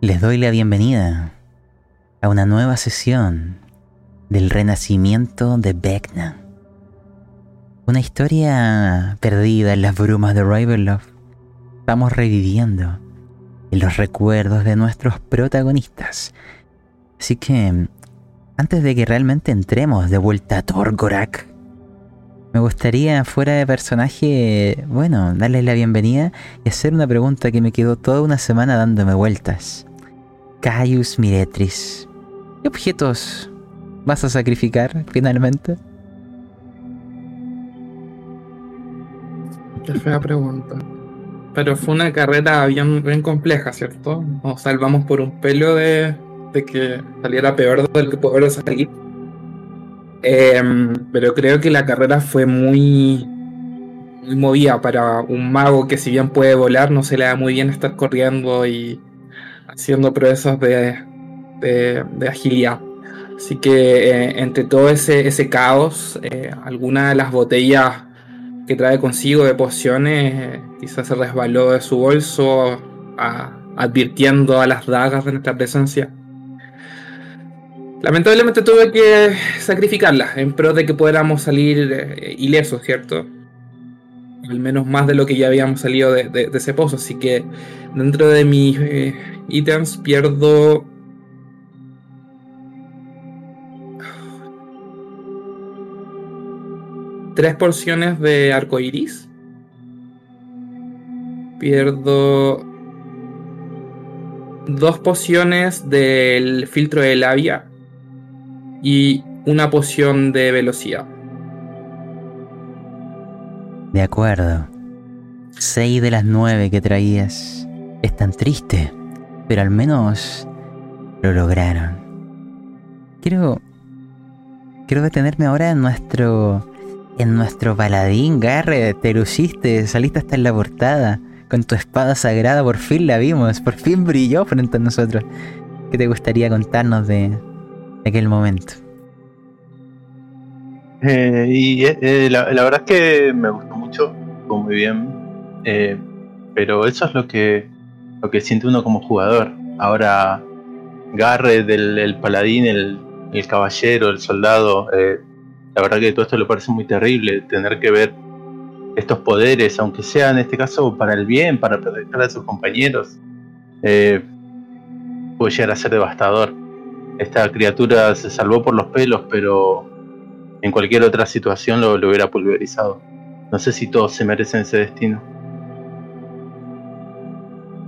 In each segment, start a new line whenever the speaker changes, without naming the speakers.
Les doy la bienvenida a una nueva sesión del renacimiento de Vecna. Una historia perdida en las brumas de Ravenloft. Estamos reviviendo en los recuerdos de nuestros protagonistas. Así que, antes de que realmente entremos de vuelta a Torgorak, me gustaría, fuera de personaje, bueno, darles la bienvenida y hacer una pregunta que me quedó toda una semana dándome vueltas. Caius Miretris, ¿qué objetos vas a sacrificar finalmente?
Qué fea pregunta. Pero fue una carrera bien, bien compleja, ¿cierto? Nos salvamos por un pelo de, de que saliera peor de lo que pudo salir. Em, pero creo que la carrera fue muy, muy movida para un mago que si bien puede volar, no se le da muy bien estar corriendo y haciendo proezas de, de, agilidad. Así que eh, entre todo ese, ese caos, eh, alguna de las botellas que trae consigo de pociones eh, quizás se resbaló de su bolso, advirtiendo a las dagas de nuestra presencia. Lamentablemente tuve que sacrificarla en pro de que pudiéramos salir ilesos, ¿cierto? Al menos más de lo que ya habíamos salido de, ese pozo. Así que dentro de mis eh, ítems pierdo. Tres porciones de arco iris. Pierdo dos pociones del filtro de labia y una poción de velocidad.
De acuerdo. Seis de las nueve que traías es tan triste, pero al menos lo lograron. Quiero. Quiero detenerme ahora en nuestro. En nuestro paladín, Garre. Te luciste, saliste hasta en la portada. Con tu espada sagrada, por fin la vimos, por fin brilló frente a nosotros. ¿Qué te gustaría contarnos de, aquel momento.
Eh, y eh, eh, la, verdad es que me gustó mucho, fue muy bien, pero eso es lo que, lo que siente uno como jugador. Ahora, Garre del paladín, el, el, caballero, el soldado, la verdad que todo esto le parece muy terrible, tener que ver estos poderes, aunque sea en este caso para el bien, para proteger a sus compañeros, puede llegar a ser devastador esta criatura se salvó por los pelos, pero en cualquier otra situación lo, hubiera pulverizado. No sé si todos se merecen ese destino.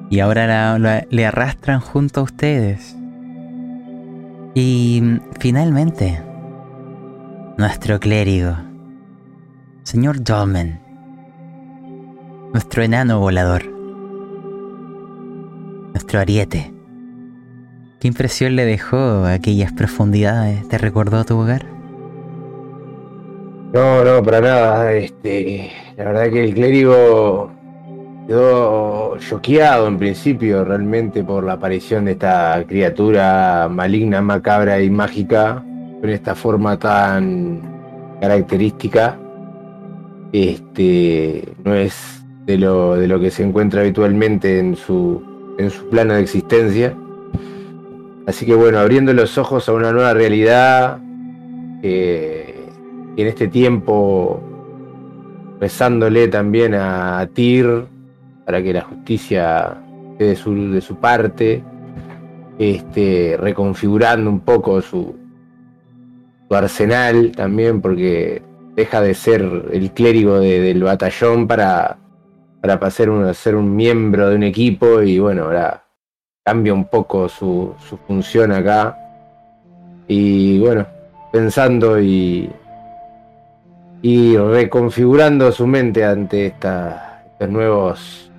Y ahora le arrastran junto a ustedes. Y finalmente, nuestro clérigo, señor Dolmen, nuestro enano volador, nuestro ariete. ¿Qué impresión le dejó aquellas profundidades? ¿Te recordó tu hogar?
No, no, para nada. Este, la verdad que el clérigo quedó choqueado en principio realmente por la aparición de esta criatura maligna, macabra y mágica, con esta forma tan característica. Este no es de lo, de lo que se encuentra habitualmente en su, en su plano de existencia. Así que bueno, abriendo los ojos a una nueva realidad, eh, y en este tiempo rezándole también a Tyr para que la justicia esté de su, de su parte, este, reconfigurando un poco su, su arsenal también, porque deja de ser el clérigo del batallón para, para ser un, ser un miembro de un equipo y bueno, ahora cambia un poco su, función acá. Y bueno, pensando y, y reconfigurando su mente ante esta, estos nuevos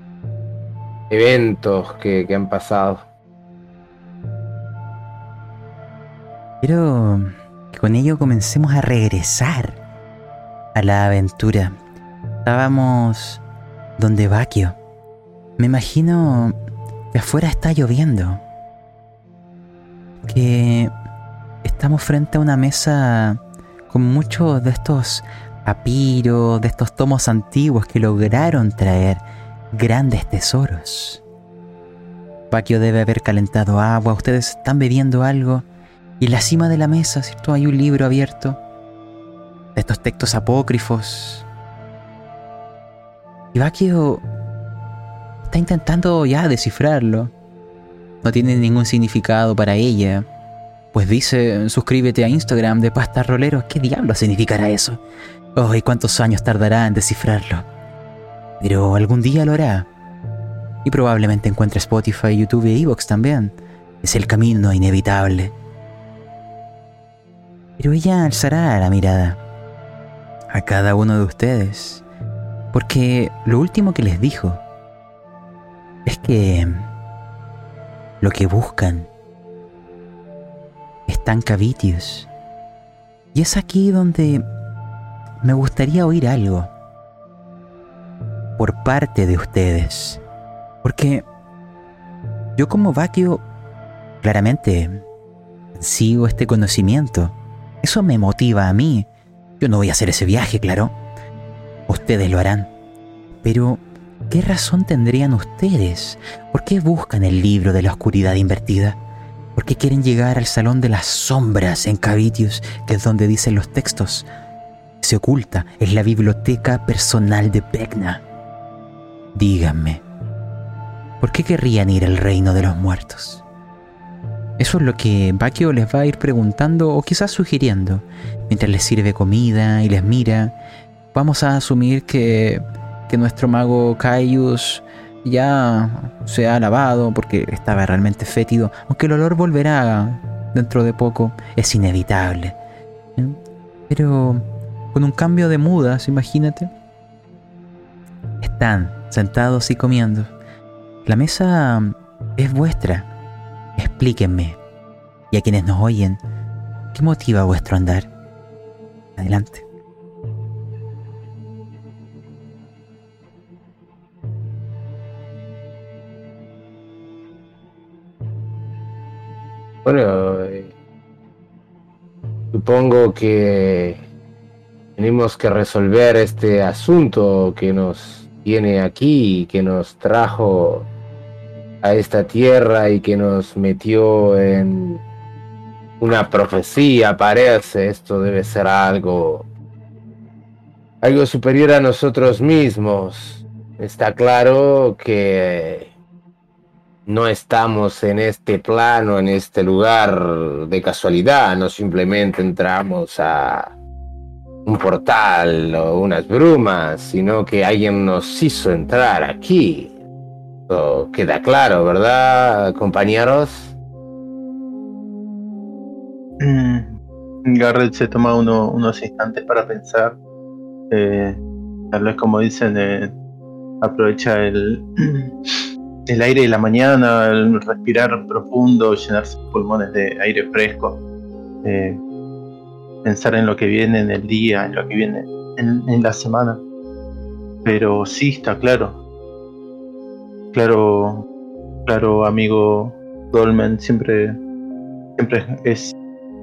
eventos que, que han pasado.
Quiero que con ello comencemos a regresar a la aventura. Estábamos donde Vaquio. Me imagino que afuera está lloviendo. Que estamos frente a una mesa con muchos de estos papiros, de estos tomos antiguos que lograron traer grandes tesoros. Paquio debe haber calentado agua, ustedes están bebiendo algo y en la cima de la mesa, ¿cierto? Hay un libro abierto de estos textos apócrifos. Y Baquio está intentando ya descifrarlo. No tiene ningún significado para ella. Pues dice, suscríbete a Instagram de Pasta Rolero. ¿Qué diablo significará eso? Oh, ¿y cuántos años tardará en descifrarlo? Pero algún día lo hará. Y probablemente encuentre Spotify, YouTube e Evox también. Es el camino inevitable. Pero ella alzará la mirada a cada uno de ustedes. Porque lo último que les dijo es que lo que buscan están Cavitius. Y es aquí donde me gustaría oír algo por parte de ustedes. Porque yo como Vaquio claramente sigo este conocimiento. Eso me motiva a mí. Yo no voy a hacer ese viaje, claro. Ustedes lo harán. Pero, ¿qué razón tendrían ustedes? ¿Por qué buscan el libro de la oscuridad invertida? ¿Por qué quieren llegar al salón de las sombras en Cavitius, que es donde dicen los textos? Se oculta, es la biblioteca personal de Vecna. Díganme, ¿por qué querrían ir al reino de los muertos? Eso es lo que Bakio les va a ir preguntando o quizás sugiriendo mientras les sirve comida y les mira. Vamos a asumir que, que nuestro mago Caius ya se ha lavado porque estaba realmente fétido, aunque el olor volverá dentro de poco, es inevitable. ¿eh? Pero con un cambio de mudas, imagínate. Están sentados y comiendo. La mesa es vuestra. Explíquenme. Y a quienes nos oyen, ¿qué motiva vuestro andar? Adelante.
Bueno, eh, supongo que tenemos que resolver este asunto que nos tiene aquí, que nos trajo a esta tierra y que nos metió en una profecía, parece. Esto debe ser algo, algo superior a nosotros mismos. Está claro que no estamos en este plano, en este lugar de casualidad, no simplemente entramos a un portal o unas brumas, sino que alguien nos hizo entrar aquí. Queda claro, ¿verdad, compañeros?
Mm, Garrett se toma unos instantes para pensar. Eh, tal vez como dicen, eh, aprovecha el, el aire de la mañana, el respirar profundo, llenar sus pulmones de aire fresco. Eh, pensar en lo que viene en el día, en lo que viene en, la semana. Pero sí está claro. Claro, claro, amigo Dolmen, siempre, siempre es,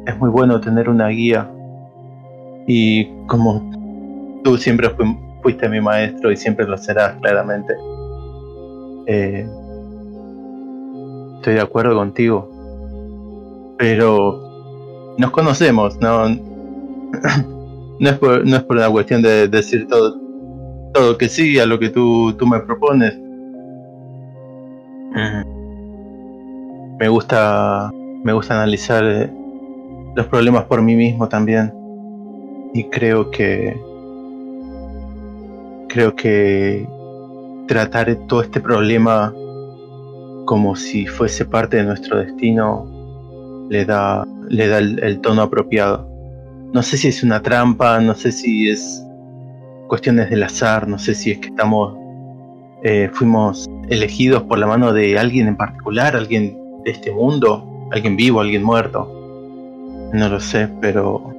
es muy bueno tener una guía. Y como tú siempre fuiste mi maestro y siempre lo serás, claramente. Eh, estoy de acuerdo contigo. Pero nos conocemos, no, no, es por, no es por una cuestión de decir todo, todo que sí a lo que tú, tú me propones. Me gusta, me gusta analizar eh, los problemas por mí mismo también. Y creo que creo que tratar todo este problema como si fuese parte de nuestro destino le da, le da el tono apropiado no sé si es una trampa, no sé si es cuestiones del azar, no sé si es que estamos, eh, fuimos elegidos por la mano de alguien en particular, alguien de este mundo, alguien vivo, alguien muerto. No lo sé, pero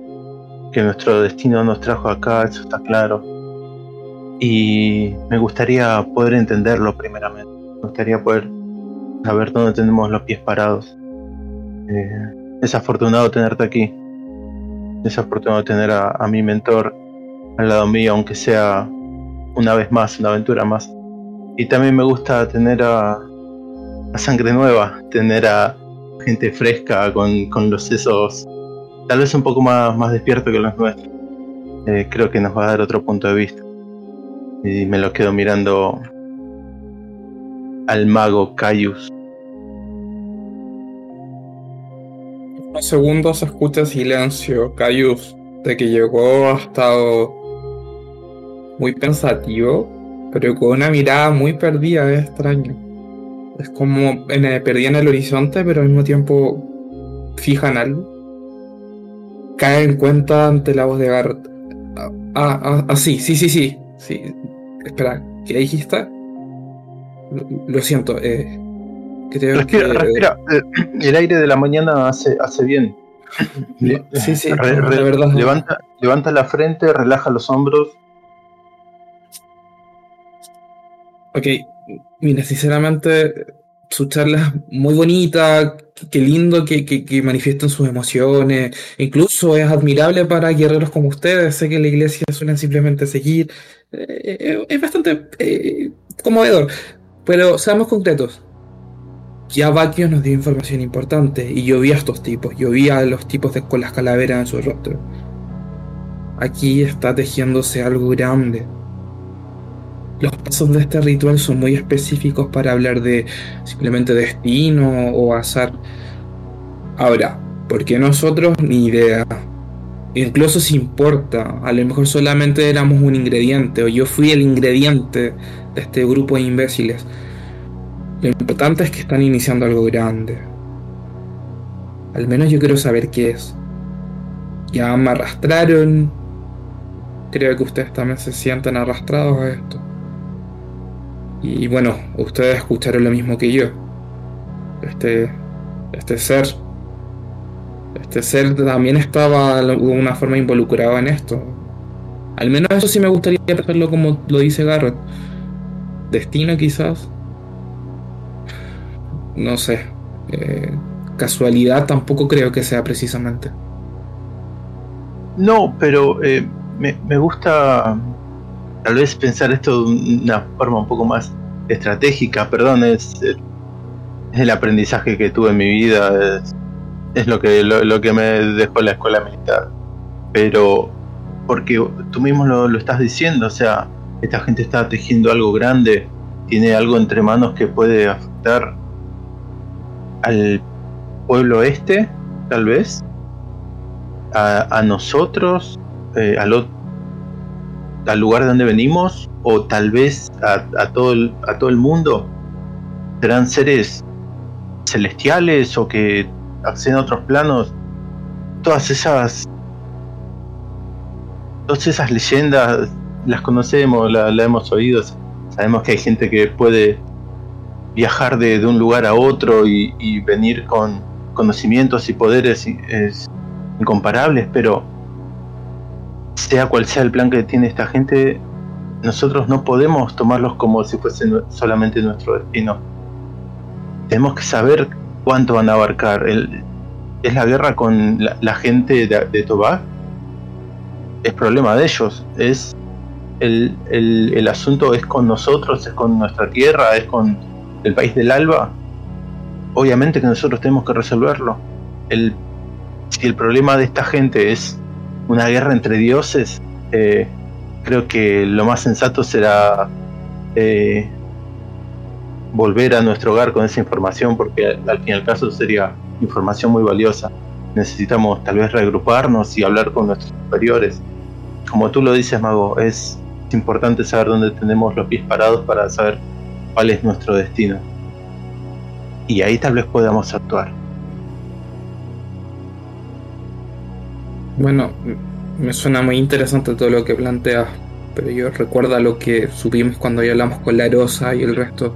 que nuestro destino nos trajo acá, eso está claro. Y me gustaría poder entenderlo primeramente. Me gustaría poder saber dónde tenemos los pies parados. Eh, es afortunado tenerte aquí desafortunado tener a, mi mentor al lado mío, aunque sea una vez más, una aventura más. Y también me gusta tener a, a sangre nueva, tener a gente fresca con, con los sesos tal vez un poco más, más despierto que los nuestros. Eh, creo que nos va a dar otro punto de vista. Y me lo quedo mirando al mago Caius.
Unos segundos escucha silencio. Caius, de que llegó, ha estado muy pensativo, pero con una mirada muy perdida, es extraño. Es como en el, perdida en el horizonte, pero al mismo tiempo fija en algo. Cae en cuenta ante la voz de Garrett. Ah, ah, ah, sí, sí, sí, sí. sí. Espera, ¿qué dijiste? Lo, lo siento, eh, creo
Respira,
que-
respira. El aire de la mañana hace, hace bien.
Sí, sí,
re-
de
re-
verdad.
Levanta, levanta la frente, relaja los hombros.
Ok, mira, sinceramente, su charla es muy bonita, qué- lindo que, que, que manifiesten sus emociones, incluso es admirable para guerreros como ustedes, sé que la iglesia suelen simplemente seguir, eh, eh, es bastante eh, conmovedor, pero seamos concretos. Ya Bakios nos dio información importante y yo vi a estos tipos, yo vi a los tipos de, con las calaveras en su rostro. Aquí está tejiéndose algo grande. Los pasos de este ritual son muy específicos para hablar de simplemente destino o azar. Ahora, ¿por qué nosotros? Ni idea. Incluso si importa, a lo mejor solamente éramos un ingrediente o yo fui el ingrediente de este grupo de imbéciles. Lo importante es que están iniciando algo grande. Al menos yo quiero saber qué es. Ya me arrastraron. Creo que ustedes también se sienten arrastrados a esto. Y bueno, ustedes escucharon lo mismo que yo. Este, este ser, este ser también estaba de alguna forma involucrado en esto. Al menos eso sí me gustaría pensarlo como lo dice Garrett. Destino quizás. No sé. Eh, casualidad tampoco creo que sea precisamente.
No, pero eh, me, me gusta tal vez pensar esto de una forma un poco más estratégica. Perdón, es, eh, es el aprendizaje que tuve en mi vida, es, es lo, que, lo, lo que me dejó la escuela militar. Pero porque tú mismo lo, lo estás diciendo, o sea, esta gente está tejiendo algo grande, tiene algo entre manos que puede afectar al pueblo este, tal vez, a, a nosotros, eh, al, al lugar de donde venimos, o tal vez a, todo el, a todo el mundo. Serán seres celestiales o que acceden a otros planos. Todas esas. Todas esas leyendas las conocemos, la, la hemos oído. Sabemos que hay gente que puede viajar de, de un lugar a otro y, venir con conocimientos y poderes es incomparables, pero sea cual sea el plan que tiene esta gente, nosotros no podemos tomarlos como si fuese nue- solamente nuestro destino. Tenemos que saber cuánto van a abarcar. El- es la guerra con la, gente de, de Tobac. Es problema de ellos. Es el, el- el asunto es con nosotros, es con nuestra tierra, es con el país del Alba. Obviamente que nosotros tenemos que resolverlo. El, si el problema de esta gente es una guerra entre dioses, eh, creo que lo más sensato será eh, volver a nuestro hogar con esa información, porque al, fin y al caso sería información muy valiosa. Necesitamos tal vez reagruparnos y hablar con nuestros superiores. Como tú lo dices, Mago, es importante saber dónde tenemos los pies parados para saber cuál es nuestro destino. Y ahí tal vez podamos actuar.
Bueno, me suena muy interesante todo lo que planteas, pero yo recuerda lo que supimos cuando hablamos con la Rosa y el resto.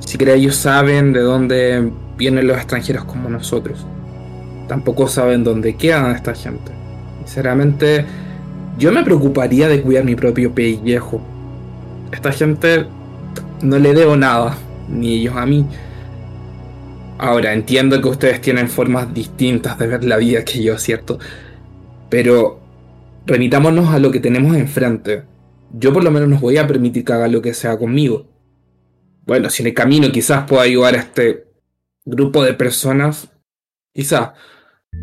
Siquiera ellos saben de dónde vienen los extranjeros como nosotros. Tampoco saben dónde quedan esta gente. Sinceramente, yo me preocuparía de cuidar mi propio pellejo. Esta gente no le debo nada, ni ellos a mí. Ahora, entiendo que ustedes tienen formas distintas de ver la vida que yo, ¿cierto? Pero remitámonos a lo que tenemos enfrente. Yo por lo menos no voy a permitir que haga lo que sea conmigo. bueno, si en el camino quizás pueda ayudar a este grupo de personas, quizás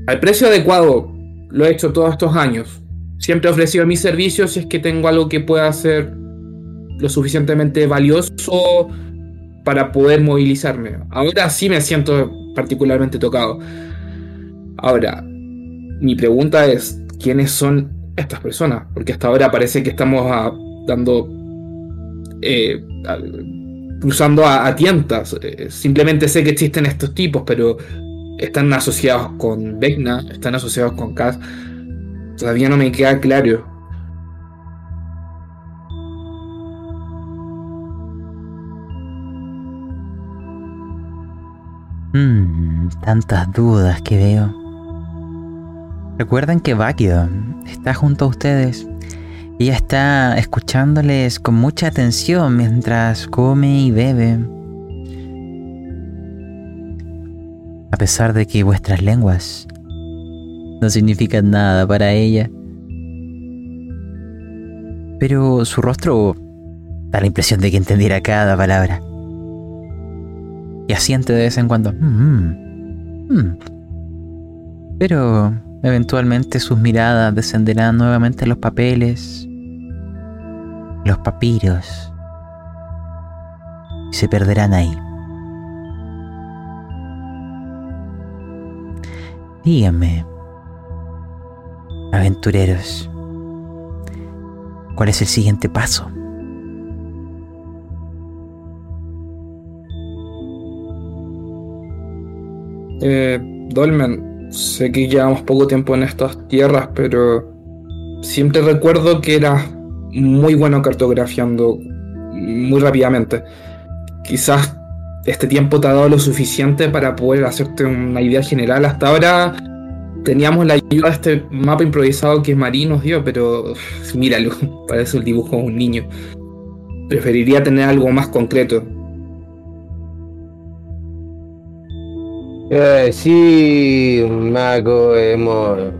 al precio adecuado, lo he hecho todos estos años. Siempre he ofrecido mis servicios si es que tengo algo que pueda ser lo suficientemente valioso para poder movilizarme. Ahora sí me siento particularmente tocado. Ahora, mi pregunta es, ¿quiénes son estas personas? Porque hasta ahora parece que estamos ah, dando... Eh, cruzando a, tientas. Eh, simplemente sé que existen estos tipos, pero están asociados con Vecna, están asociados con Kaz. Todavía no me queda claro.
Hmm, tantas dudas que veo. Recuerden que Bakio está junto a ustedes. Ella está escuchándoles con mucha atención mientras come y bebe. A pesar de que vuestras lenguas no significan nada para ella. Pero su rostro da la impresión de que entendiera cada palabra. Y asiente de vez en cuando. Mm, mm, mm". Pero eventualmente sus miradas descenderán nuevamente a los papeles, los papiros, y se perderán ahí. Díganme, aventureros, ¿cuál es el siguiente paso?
Eh, Dolmen, sé que llevamos poco tiempo en estas tierras, pero siempre recuerdo que eras muy bueno cartografiando muy rápidamente. Quizás este tiempo te ha dado lo suficiente para poder hacerte una idea general. Hasta ahora teníamos la ayuda de este mapa improvisado que Marí nos dio, pero míralo, parece el dibujo de un niño. Preferiría tener algo más concreto.
Eh, sí, Mago, hemos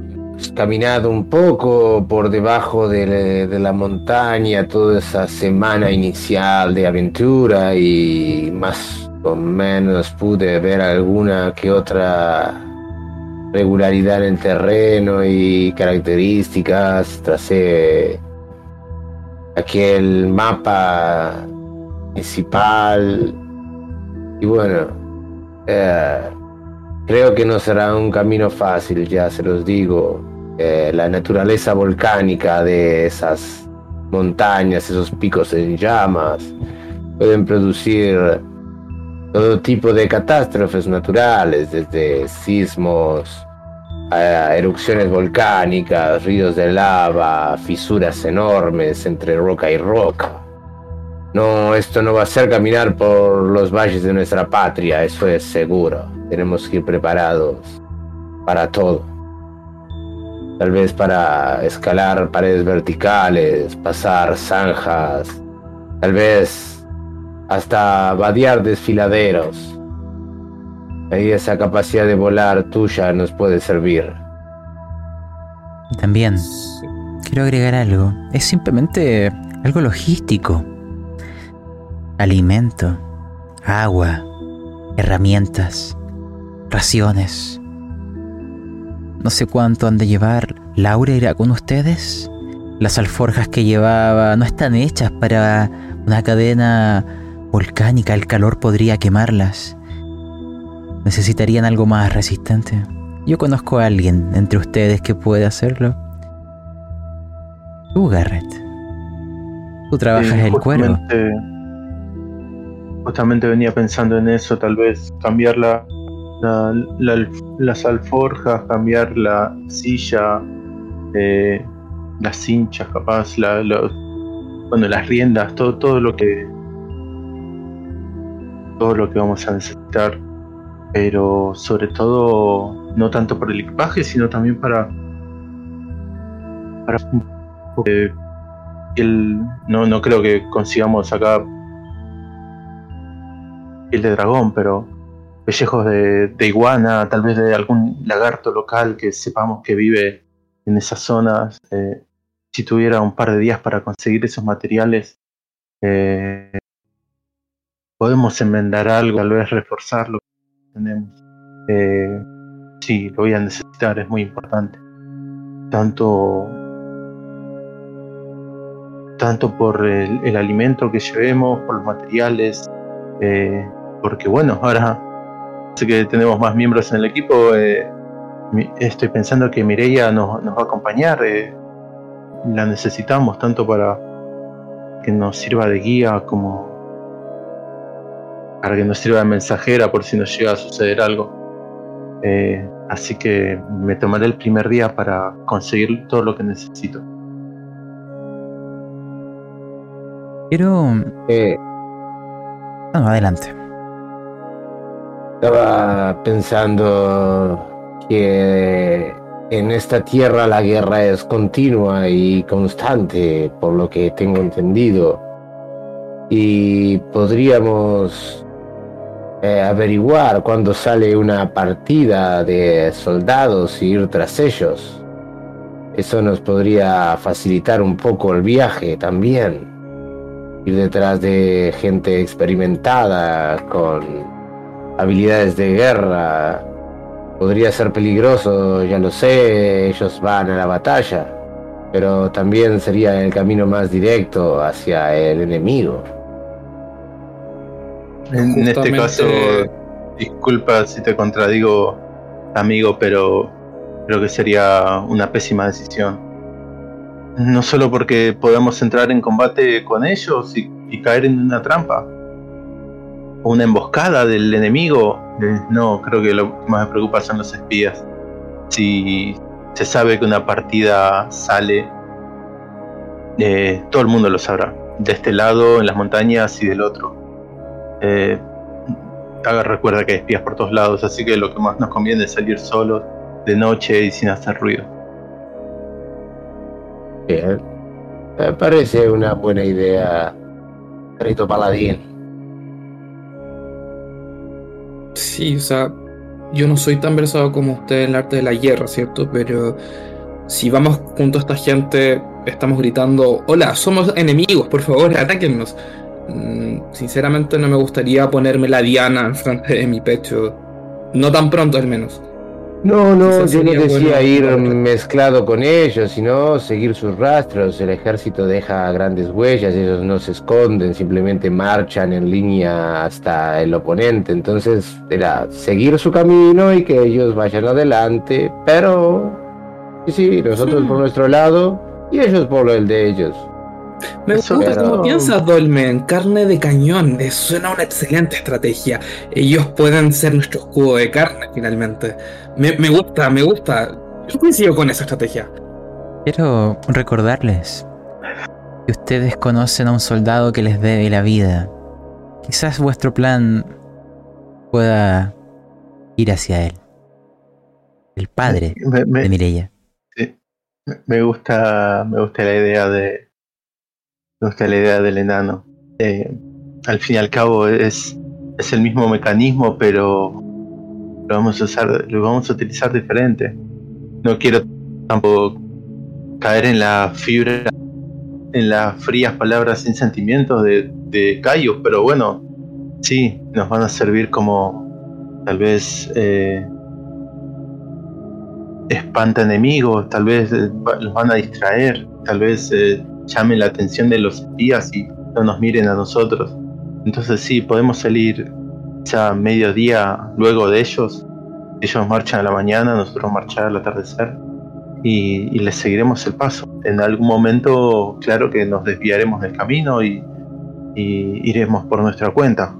caminado un poco por debajo de, la montaña toda esa semana inicial de aventura y más o menos pude ver alguna que otra regularidad en el terreno y características. Tracé aquel mapa principal y bueno, eh, creo que no será un camino fácil, ya se los digo. Eh, la naturaleza volcánica de esas montañas, esos picos en llamas, pueden producir todo tipo de catástrofes naturales, desde sismos, a erupciones volcánicas, ríos de lava, fisuras enormes entre roca y roca. No, esto no va a ser caminar por los valles de nuestra patria, eso es seguro. Tenemos que ir preparados para todo. Tal vez para escalar paredes verticales, pasar zanjas, tal vez hasta vadear desfiladeros. Ahí esa capacidad de volar tuya nos puede servir.
También quiero agregar algo. Es simplemente algo logístico. Alimento, agua, herramientas, raciones. No sé cuánto han de llevar. ¿Laura irá con ustedes? Las alforjas que llevaba no están hechas para una cadena volcánica. El calor podría quemarlas. Necesitarían algo más resistente. Yo conozco a alguien entre ustedes que puede hacerlo. Tú, Garrett. Tú trabajas el cuero.
Justamente venía pensando en eso, tal vez cambiarla las alforjas, cambiar la silla, eh, las cinchas, capaz, la, bueno, las riendas, todo, todo lo que todo lo que vamos a necesitar, pero sobre todo no tanto por el equipaje, sino también para para el, no, no creo que consigamos acá el de dragón, pero pellejos de, iguana, tal vez de algún lagarto local que sepamos que vive en esas zonas. Eh, si tuviera un par de días para conseguir esos materiales, eh, podemos enmendar algo, tal vez reforzar lo que tenemos. Eh, sí, lo voy a necesitar, es muy importante. Tanto, tanto por el, alimento que llevemos, por los materiales, eh, porque bueno, ahora sé que tenemos más miembros en el equipo. Eh, estoy pensando que Mireia nos, nos va a acompañar. la necesitamos tanto para que nos sirva de guía como para que nos sirva de mensajera por si nos llega a suceder algo. Eh, así que me tomaré el primer día para conseguir todo lo que necesito.
Quiero... Eh, no, adelante.
Estaba pensando que en esta tierra la guerra es continua y constante, por lo que tengo entendido. Y podríamos eh, averiguar cuándo sale una partida de soldados y ir tras ellos. Eso nos podría facilitar un poco el viaje también. Ir detrás de gente experimentada con habilidades de guerra. Podría ser peligroso, ya lo sé, ellos van a la batalla. Pero también sería el camino más directo hacia el enemigo.
En, este caso, disculpa si te contradigo, amigo, pero creo que sería una pésima decisión. No solo porque podemos entrar en combate con ellos y, caer en una trampa, o una emboscada del enemigo. Eh, no, creo que lo que más me preocupa son los espías. Si se sabe que una partida sale, eh, todo el mundo lo sabrá. De este lado, en las montañas y del otro. Eh, recuerda que hay espías por todos lados, así que lo que más nos conviene es salir solos, de noche y sin hacer ruido.
Bien. Me parece una buena idea, Rito Paladín.
Sí, o sea, yo no soy tan versado como usted en el arte de la guerra, ¿cierto? Pero si vamos junto a esta gente, estamos gritando, hola, somos enemigos, por favor, atáquennos. Mm, sinceramente no me gustaría ponerme la diana en frente de mi pecho. No tan pronto al menos.
No, no, yo no decía ir mezclado con ellos, sino seguir sus rastros. El ejército deja grandes huellas, ellos no se esconden, simplemente marchan en línea hasta el oponente. Entonces era seguir su camino y que ellos vayan adelante, pero sí, sí, nosotros por nuestro lado y ellos por el de ellos.
Me gusta cómo piensas, Dolmen. Carne de cañón. suena una excelente estrategia. Ellos pueden ser nuestro escudo de carne, finalmente. Me, gusta, me gusta. Yo coincido con esa estrategia.
Quiero recordarles que ustedes conocen a un soldado que les debe la vida. Quizás vuestro plan pueda ir hacia él. El padre de Mireia.
Sí. Me gusta, me gusta la idea de, la idea del enano. Eh, al fin y al cabo es, es el mismo mecanismo, pero lo vamos a usar, lo vamos a utilizar diferente. No quiero tampoco caer en la fibra, en las frías palabras sin sentimientos de, de pero bueno, sí, nos van a servir como tal vez eh, espanta enemigos, tal vez eh, los van a distraer, tal vez llamen la atención de los espías y no nos miren a nosotros. Entonces sí, podemos salir ya mediodía luego de ellos. Ellos marchan a la mañana, nosotros marchar al atardecer y, les seguiremos el paso. En algún momento, claro que nos desviaremos del camino y, iremos por nuestra cuenta.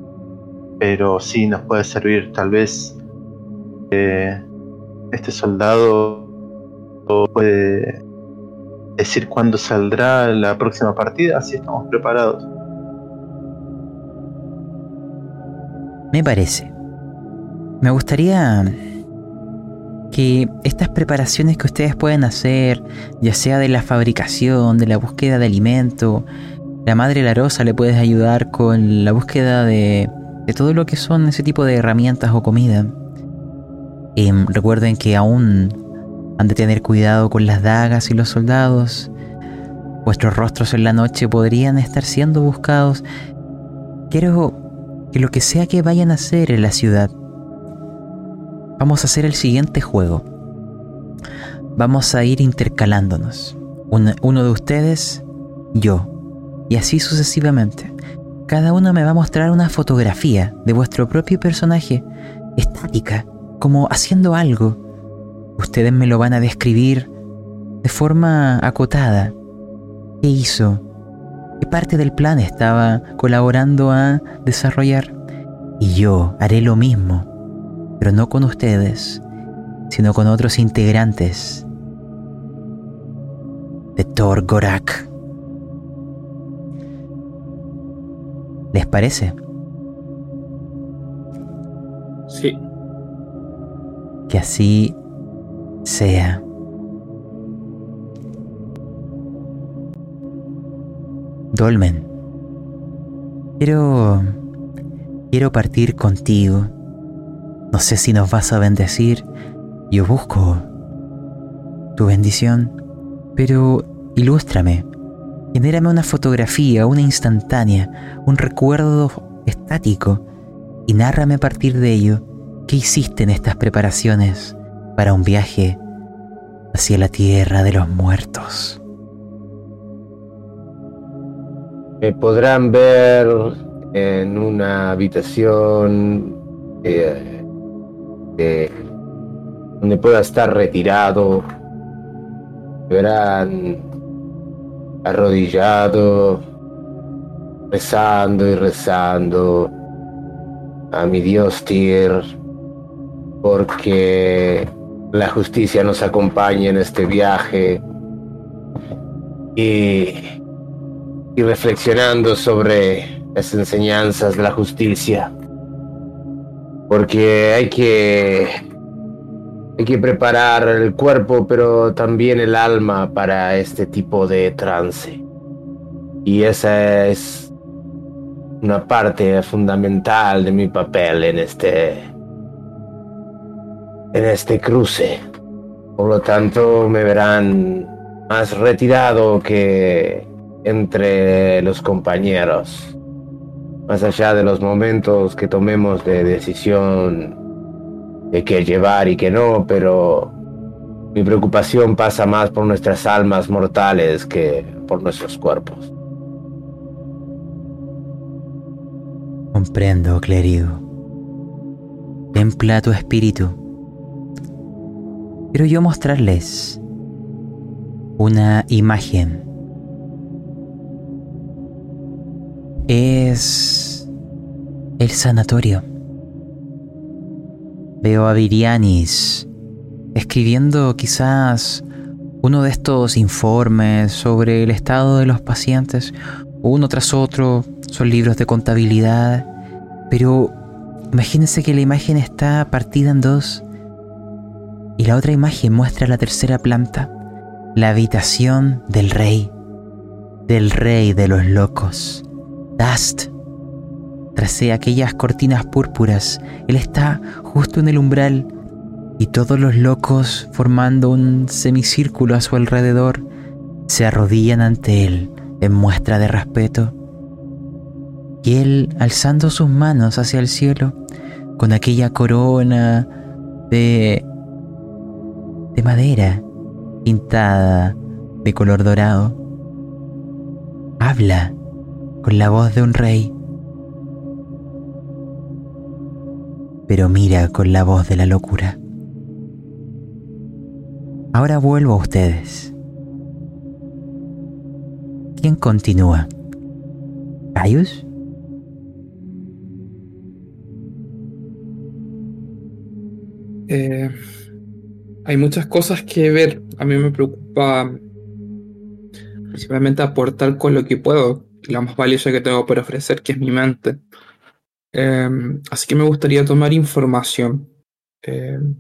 Pero sí nos puede servir tal vez eh, este soldado puede decir cuándo saldrá la próxima partida, así estamos preparados.
Me parece. Me gustaría que estas preparaciones que ustedes pueden hacer, ya sea de la fabricación, de la búsqueda de alimento, la madre Larosa le puede ayudar con la búsqueda de, de todo lo que son ese tipo de herramientas o comida. Em, recuerden que aún han de tener cuidado con las dagas y los soldados. Vuestros rostros en la noche podrían estar siendo buscados. Quiero que lo que sea que vayan a hacer en la ciudad, vamos a hacer el siguiente juego. Vamos a ir intercalándonos. uno de ustedes, yo, y así sucesivamente. Cada uno me va a mostrar una fotografía de vuestro propio personaje, estática, como haciendo algo. Ustedes me lo van a describir de forma acotada. ¿Qué hizo? ¿Qué parte del plan estaba colaborando a desarrollar? Y yo haré lo mismo, pero no con ustedes, sino con otros integrantes de Thor Gorak. ¿Les parece?
Sí.
Que así sea. Dolmen, quiero quiero partir contigo. No sé si nos vas a bendecir. Yo busco tu bendición, pero ilústrame. Genérame una fotografía, una instantánea, un recuerdo estático y nárrame a partir de ello qué hiciste en estas preparaciones para un viaje hacia la tierra de los muertos.
Me podrán ver en una habitación eh, donde pueda estar retirado. verán arrodillado, rezando y rezando a mi Dios Tyr, porque la justicia nos acompaña en este viaje y y reflexionando sobre las enseñanzas de la justicia. Porque hay que hay que preparar el cuerpo, pero también el alma para este tipo de trance. Y esa es una parte fundamental de mi papel en este en este cruce. Por lo tanto, me verán más retirado que entre los compañeros, más allá de los momentos que tomemos de decisión de qué llevar y qué no, pero mi preocupación pasa más por nuestras almas mortales que por nuestros cuerpos.
Comprendo, clérigo. Templa tu espíritu. Quiero yo mostrarles una imagen. Es el sanatorio. Veo a Virianis escribiendo quizás uno de estos informes sobre el estado de los pacientes, uno tras otro, son libros de contabilidad, pero imagínense que la imagen está partida en dos y la otra imagen muestra la tercera planta, la habitación del rey, del rey de los locos. Dust. Tracé aquellas cortinas púrpuras. Él está justo en el umbral y todos los locos, formando un semicírculo a su alrededor, se arrodillan ante él en muestra de respeto. Y él, alzando sus manos hacia el cielo, con aquella corona de, de madera pintada de color dorado, habla con la voz de un rey, pero mira con la voz de la locura. Ahora vuelvo a ustedes. ¿Quién continúa? ¿Caius?
Eh, hay muchas cosas que ver. A mí me preocupa principalmente aportar con lo que puedo la más valiosa que tengo para ofrecer, que es mi mente. Em, así que me gustaría tomar información, em,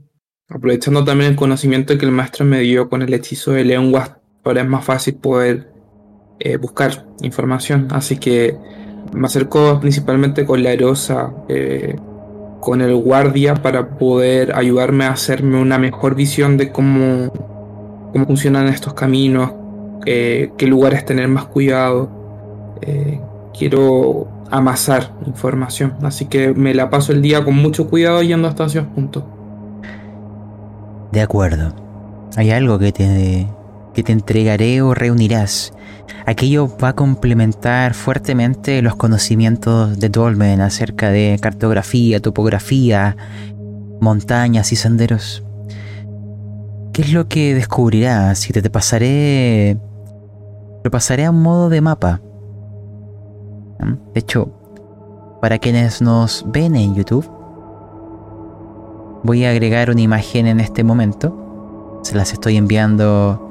aprovechando también el conocimiento que el maestro me dio con el hechizo de lenguas, ahora es más fácil poder eh, buscar información. Así que me acerco principalmente con la erosa, eh, con el guardia, para poder ayudarme a hacerme una mejor visión de cómo, cómo funcionan estos caminos, eh, qué lugares tener más cuidado. Eh, quiero amasar información. Así que me la paso el día con mucho cuidado yendo hasta esos puntos.
De acuerdo. Hay algo que te, te entregaré o reunirás. Aquello va a complementar fuertemente los conocimientos de Dolmen acerca de cartografía, topografía, montañas y senderos. ¿Qué es lo que descubrirás? Si te, te pasaré. Lo pasaré a un modo de mapa. ¿Mm? De hecho, para quienes nos ven en YouTube, voy a agregar una imagen en este momento. Se las estoy enviando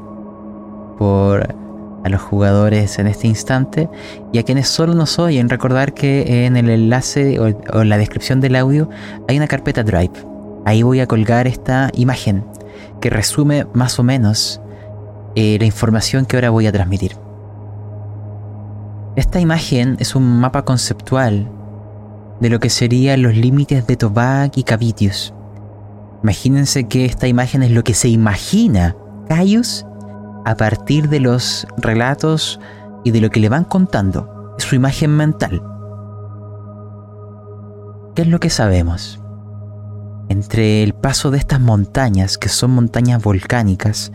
por a los jugadores en este instante y a quienes solo nos oyen recordar que en el enlace o, en la descripción del audio hay una carpeta Drive. Ahí voy a colgar esta imagen que resume más o menos eh, la información que ahora voy a transmitir. Esta imagen es un mapa conceptual de lo que serían los límites de Tobac y Cavitius. Imagínense que esta imagen es lo que se imagina Caius a partir de los relatos y de lo que le van contando. Su imagen mental. ¿Qué es lo que sabemos? Entre el paso de estas montañas, que son montañas volcánicas,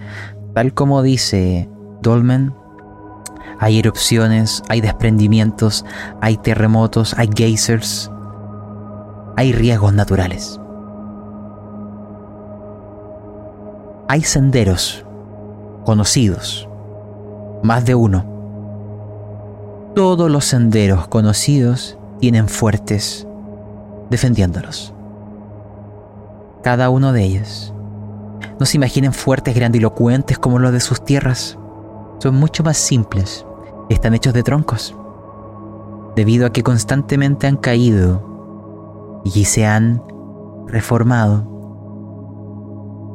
tal como dice Dolmen, hay erupciones, hay desprendimientos, hay terremotos, hay geysers, hay riesgos naturales. Hay senderos conocidos, más de uno. Todos los senderos conocidos tienen fuertes defendiéndolos. Cada uno de ellos. No se imaginen fuertes grandilocuentes como los de sus tierras. Son mucho más simples. Están hechos de troncos. Debido a que constantemente han caído y se han reformado.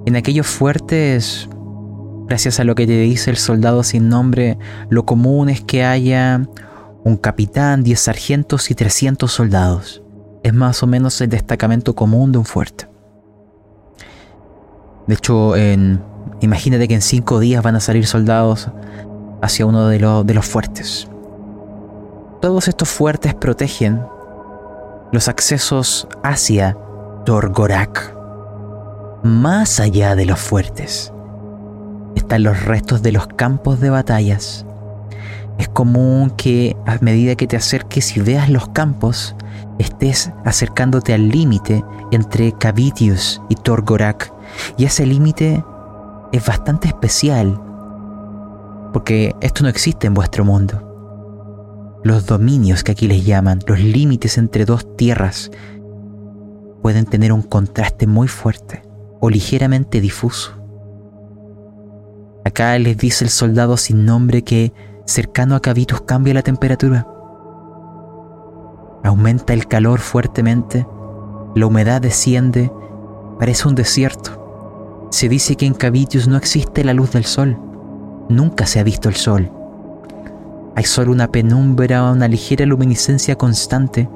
En aquellos fuertes, gracias a lo que te dice el soldado sin nombre, lo común es que haya un capitán, 10 sargentos y 300 soldados. Es más o menos el destacamento común de un fuerte. De hecho, en, imagínate que en cinco días van a salir soldados hacia uno de, de los fuertes. Todos estos fuertes protegen los accesos hacia Torgorak. Más allá de los fuertes están los restos de los campos de batallas. Es común que a medida que te acerques y veas los campos, estés acercándote al límite entre Cavitius y Torgorak y ese límite es bastante especial, porque esto no existe en vuestro mundo. Los dominios que aquí les llaman, los límites entre dos tierras, pueden tener un contraste muy fuerte o ligeramente difuso. Acá les dice el soldado sin nombre que cercano a Cavitus cambia la temperatura. Aumenta el calor fuertemente, la humedad desciende, parece un desierto. Se dice que en Cavitius no existe la luz del sol. Nunca se ha visto el sol. Hay solo una penumbra, una ligera luminiscencia constante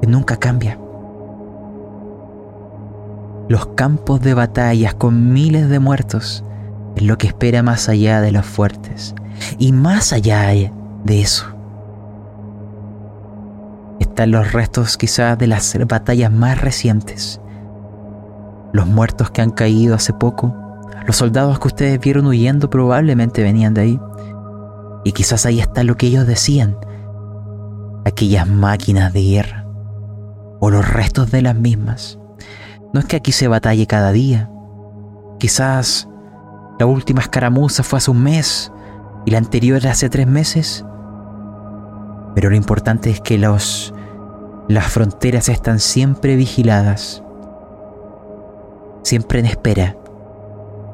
que nunca cambia. Los campos de batallas con miles de muertos es lo que espera más allá de los fuertes. Y más allá de eso están los restos quizás de las batallas más recientes los muertos que han caído hace poco, los soldados que ustedes vieron huyendo probablemente venían de ahí. Y quizás ahí está lo que ellos decían, aquellas máquinas de guerra, o los restos de las mismas. No es que aquí se batalle cada día, quizás la última escaramuza fue hace un mes y la anterior hace tres meses, pero lo importante es que los, las fronteras están siempre vigiladas siempre en espera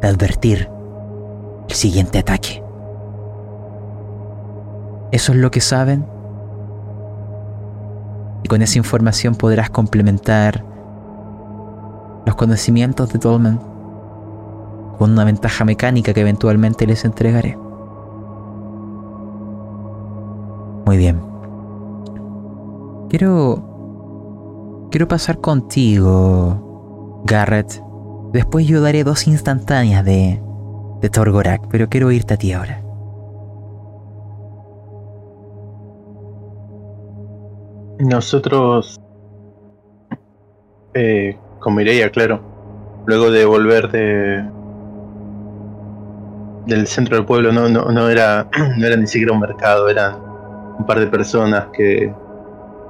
de advertir el siguiente ataque. Eso es lo que saben. Y con esa información podrás complementar los conocimientos de Dolman con una ventaja mecánica que eventualmente les entregaré. Muy bien. Quiero quiero pasar contigo, Garrett, Después yo daré dos instantáneas de, de Torgorak, pero quiero oírte a ti ahora.
Nosotros, eh, con Mireia, claro, luego de volver de del centro del pueblo, no, no, no, era, no era ni siquiera un mercado, eran un par de personas que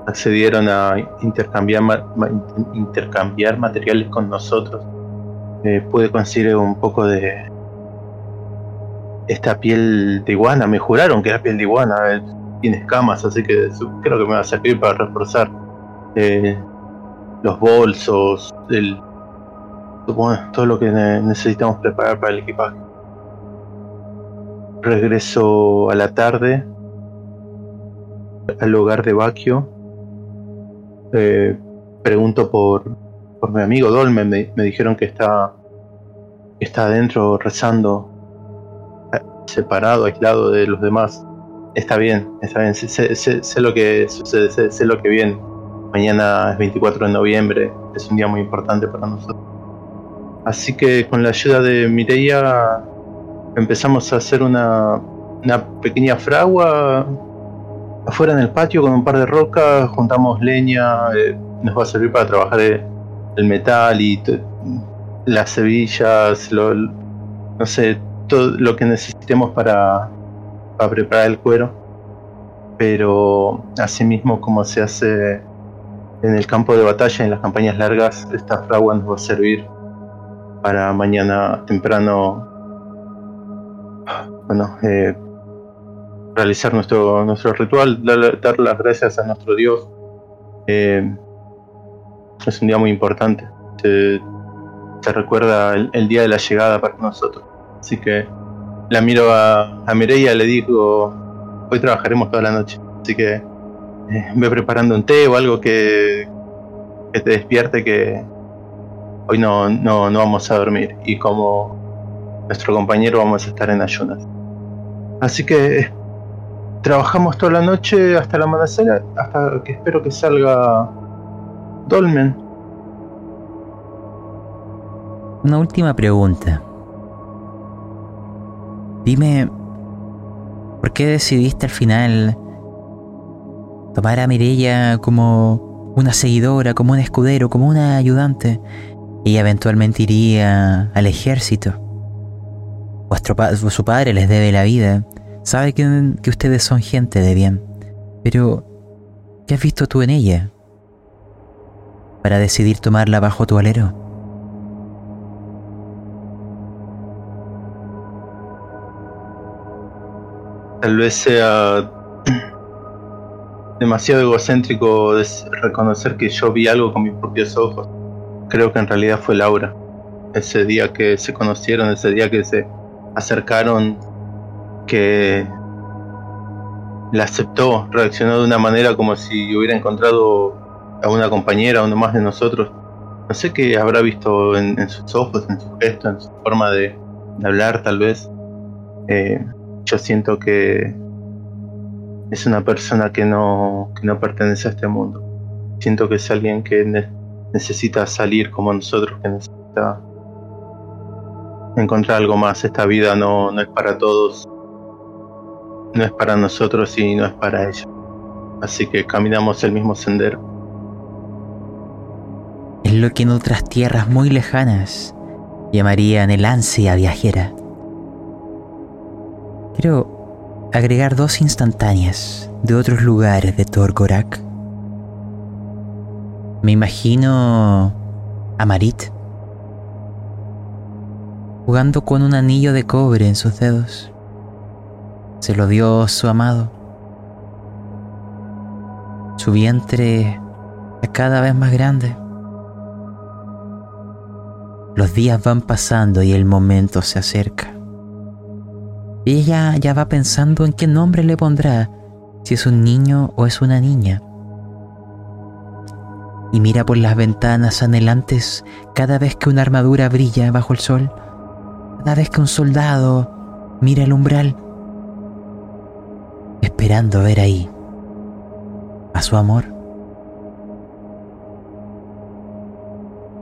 accedieron a intercambiar, intercambiar materiales con nosotros. Eh, pude conseguir un poco de esta piel de iguana. Me juraron que era piel de iguana. Eh, tiene escamas, así que creo que me va a servir para reforzar eh, los bolsos, el, todo lo que necesitamos preparar para el equipaje. Regreso a la tarde al hogar de Baquio eh, pregunto por, por mi amigo Dolmen, me, dijeron que está, está adentro rezando, eh, separado, aislado de los demás. Está bien, está bien, sé, lo que sucede, sé, lo que viene. Mañana es 24 de noviembre, es un día muy importante para nosotros. Así que con la ayuda de Mireia empezamos a hacer una, una pequeña fragua afuera en el patio con un par de rocas, juntamos leña, eh, nos va a servir para trabajar el, metal y las hebillas, no sé, todo lo que necesitemos para, para preparar el cuero. Pero asimismo como se hace en el campo de batalla, en las campañas largas, esta fragua nos va a servir para mañana temprano, bueno, eh, realizar nuestro, nuestro ritual, dar, las gracias a nuestro Dios. Eh, es un día muy importante. Se, recuerda el, día de la llegada para nosotros. Así que la miro a, a Mireia, le digo, hoy trabajaremos toda la noche. Así que eh, ve preparando un té o algo que, que te despierte que hoy no, no, no vamos a dormir. Y como nuestro compañero vamos a estar en ayunas. Así que trabajamos toda la noche hasta la amanecer, hasta que espero que salga Dolmen.
Una última pregunta. Dime, ¿por qué decidiste al final tomar a Mirella como una seguidora, como un escudero, como una ayudante? Y eventualmente iría al ejército. Vuestro su padre les debe la vida. Sabe que, ustedes son gente de bien, pero ¿qué has visto tú en ella para decidir tomarla bajo tu alero?
Tal vez sea demasiado egocéntrico reconocer que yo vi algo con mis propios ojos. Creo que en realidad fue Laura. Ese día que se conocieron, ese día que se acercaron que la aceptó, reaccionó de una manera como si hubiera encontrado a una compañera, uno más de nosotros. No sé qué habrá visto en, sus ojos, en su gesto, en su forma de, hablar tal vez. Eh, yo siento que es una persona que no, que no pertenece a este mundo. Siento que es alguien que necesita salir como nosotros, que necesita encontrar algo más. Esta vida no, no es para todos no es para nosotros y no es para ella. Así que caminamos el mismo sendero.
Es lo que en otras tierras muy lejanas llamarían el ansia viajera. Quiero agregar dos instantáneas de otros lugares de Torgorak. Me imagino a Marit jugando con un anillo de cobre en sus dedos se lo dio su amado. Su vientre es cada vez más grande. Los días van pasando y el momento se acerca. ella ya va pensando en qué nombre le pondrá, si es un niño o es una niña. Y mira por las ventanas anhelantes cada vez que una armadura brilla bajo el sol, cada vez que un soldado mira el umbral esperando ver ahí a su amor.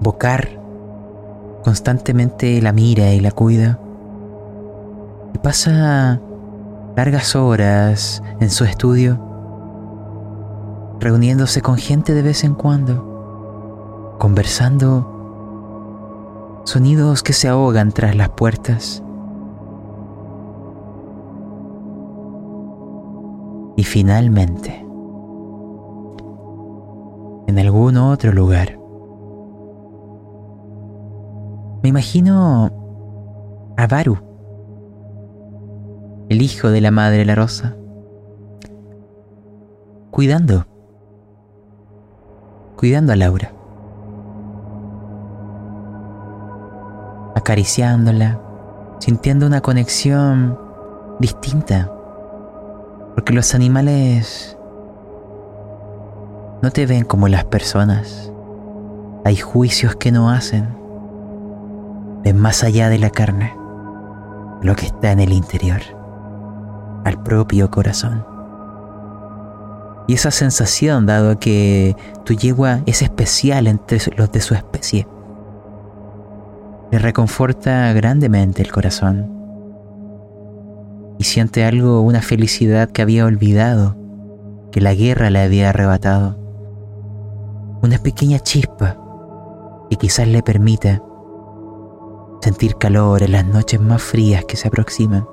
Bocar constantemente la mira y la cuida. Y pasa largas horas en su estudio, reuniéndose con gente de vez en cuando, conversando, sonidos que se ahogan tras las puertas. Y finalmente, en algún otro lugar, me imagino a Baru, el hijo de la madre la rosa, cuidando, cuidando a Laura, acariciándola, sintiendo una conexión distinta, porque los animales no te ven como las personas, hay juicios que no hacen. Ven más allá de la carne, lo que está en el interior, al propio corazón. Y esa sensación, dado que tu yegua es especial entre los de su especie, le reconforta grandemente el corazón y siente algo, una felicidad que había olvidado, que la guerra le había arrebatado. Una pequeña chispa que quizás le permita sentir calor en las noches más frías que se aproximan.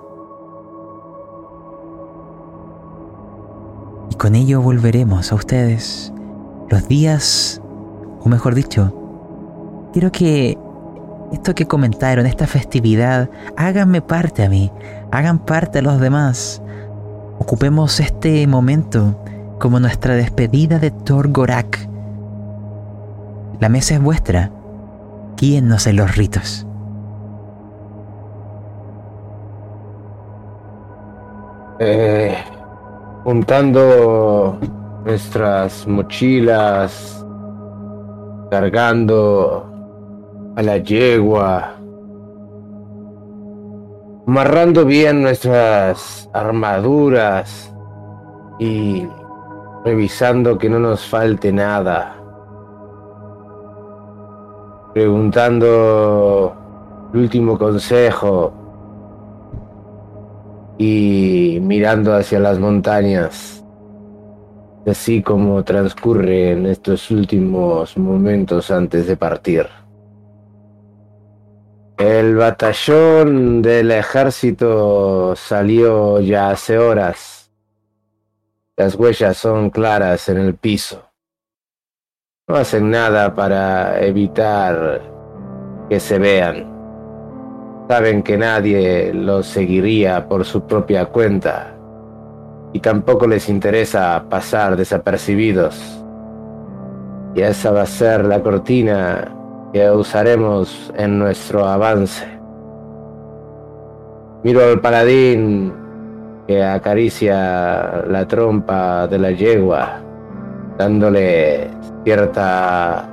Y con ello volveremos a ustedes los días, o mejor dicho, quiero que esto que comentaron, esta festividad, háganme parte a mí, hagan parte a los demás. Ocupemos este momento como nuestra despedida de Thor Gorak. La mesa es vuestra. Guíennos en los ritos.
Eh, juntando nuestras mochilas, cargando a la yegua, amarrando bien nuestras armaduras y revisando que no nos falte nada. Preguntando el último consejo y mirando hacia las montañas, así como transcurren estos últimos momentos antes de partir. El batallón del ejército salió ya hace horas. Las huellas son claras en el piso. No hacen nada para evitar que se vean. Saben que nadie los seguiría por su propia cuenta y tampoco les interesa pasar desapercibidos. Y esa va a ser la cortina que usaremos en nuestro avance. Miro al paladín que acaricia la trompa de la yegua, dándole cierta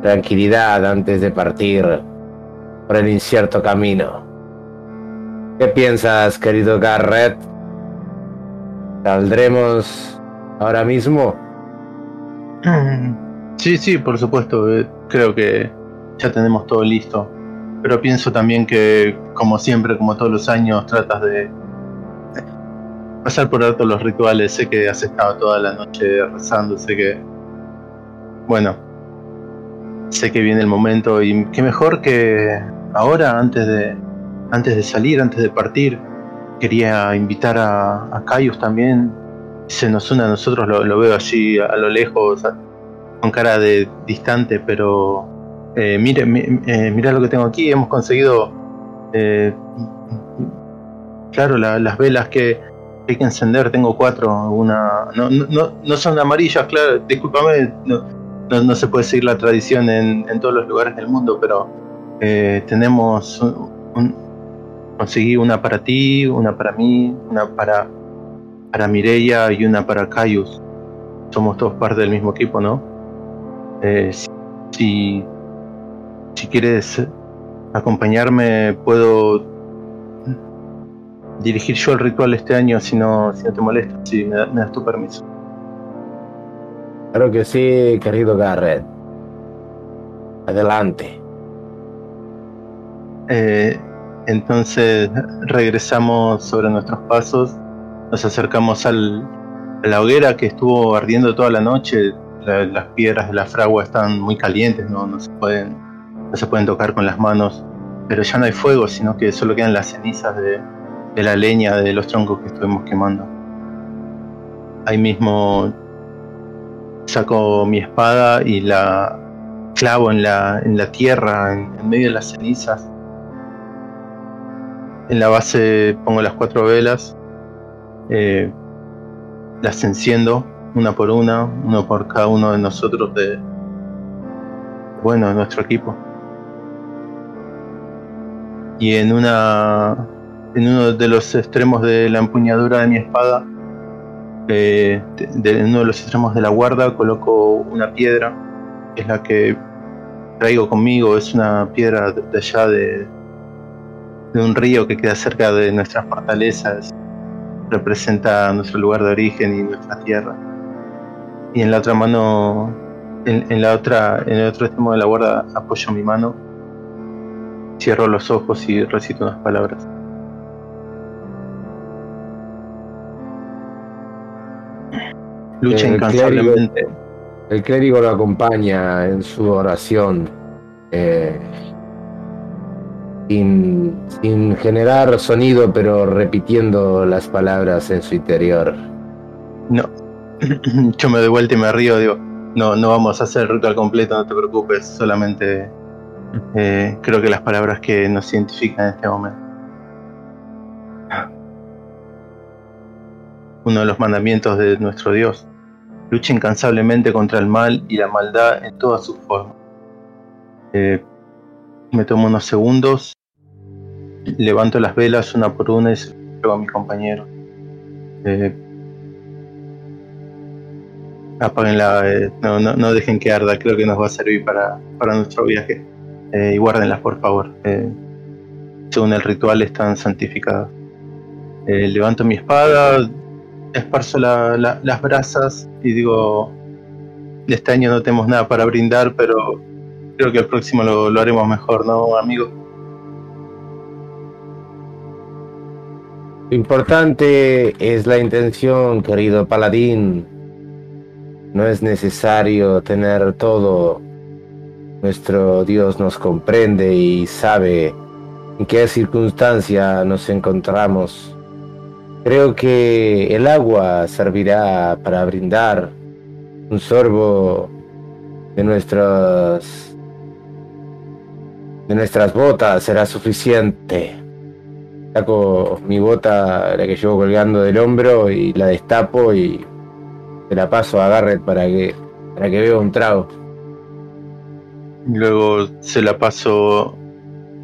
tranquilidad antes de partir por el incierto camino. ¿Qué piensas, querido Garrett? ¿Saldremos ahora mismo?
Sí, sí, por supuesto. Eh, creo que ya tenemos todo listo. Pero pienso también que, como siempre, como todos los años, tratas de pasar por alto los rituales. Sé que has estado toda la noche rezando, sé que... Bueno, sé que viene el momento y qué mejor que ahora, antes de, antes de salir, antes de partir, quería invitar a, a Caius también. Se nos une a nosotros, lo, veo allí a, lo lejos, con cara de distante, pero eh, mire, eh, mira lo que tengo aquí. Hemos conseguido, eh, claro, las velas que hay que encender. Tengo cuatro, una, no, no, no son amarillas, claro. Discúlpame, no, no, se puede seguir la tradición en, todos los lugares del mundo, pero eh, tenemos un, conseguí una para ti, una para mí, una para, para Mireia y una para Caius. Somos todos parte del mismo equipo, ¿no? Si, si quieres acompañarme, puedo dirigir yo el ritual este año si no, si no te molesta, si me, me das tu permiso.
Claro que sí, querido Garrett. Adelante.
Eh, entonces regresamos sobre nuestros pasos, nos acercamos al, la hoguera que estuvo ardiendo toda la noche. las piedras de la fragua están muy calientes, ¿no? No, se pueden, no se pueden tocar con las manos. Pero ya no hay fuego, sino que solo quedan las cenizas de, de la leña de los troncos que estuvimos quemando. Ahí mismo saco mi espada y la clavo en la, en la tierra, en, medio de las cenizas. En la base pongo las cuatro velas, eh, las enciendo una por una, uno por cada uno de nosotros de, bueno, de nuestro equipo. Y en una, en uno de los extremos de la empuñadura de mi espada, eh, de, uno de los extremos de la guarda coloco una piedra, es la que traigo conmigo, es una piedra de, allá de, de un río que queda cerca de nuestras fortalezas, representa nuestro lugar de origen y nuestra tierra. Y en la otra mano, en, la otra, en el otro extremo de la guarda apoyo mi mano, cierro los ojos y recito unas palabras. Lucha incansablemente.
el clérigo lo acompaña en su oración, eh, sin, sin generar sonido, pero repitiendo las palabras en su interior.
No, yo me doy vuelta y me río, digo, no, no vamos a hacer el ritual completo, no te preocupes, solamente eh, creo que las palabras que nos identifican en este momento. Uno de los mandamientos de nuestro Dios lucha incansablemente contra el mal y la maldad en todas sus formas. Eh, me tomo unos segundos, levanto las velas una por una y se lo a mi compañero. Eh, apáguenla, eh, no, no, no, dejen que arda, creo que nos va a servir para, para nuestro viaje. Eh, y guárdenlas por favor. según el ritual están santificadas. levanto mi espada, esparzo las brasas y digo, este año no tenemos nada para brindar, pero creo que el próximo lo, haremos mejor, ¿no, amigo?
Lo importante es la intención, querido paladín. No es necesario tener todo. Nuestro Dios nos comprende y sabe en qué circunstancia nos encontramos. Creo que el agua servirá para brindar un sorbo de nuestras de nuestras botas será suficiente. Saco mi bota, la que llevo colgando del hombro, y la destapo y se la paso a Garrett para que para que beba un trago.
Luego se la paso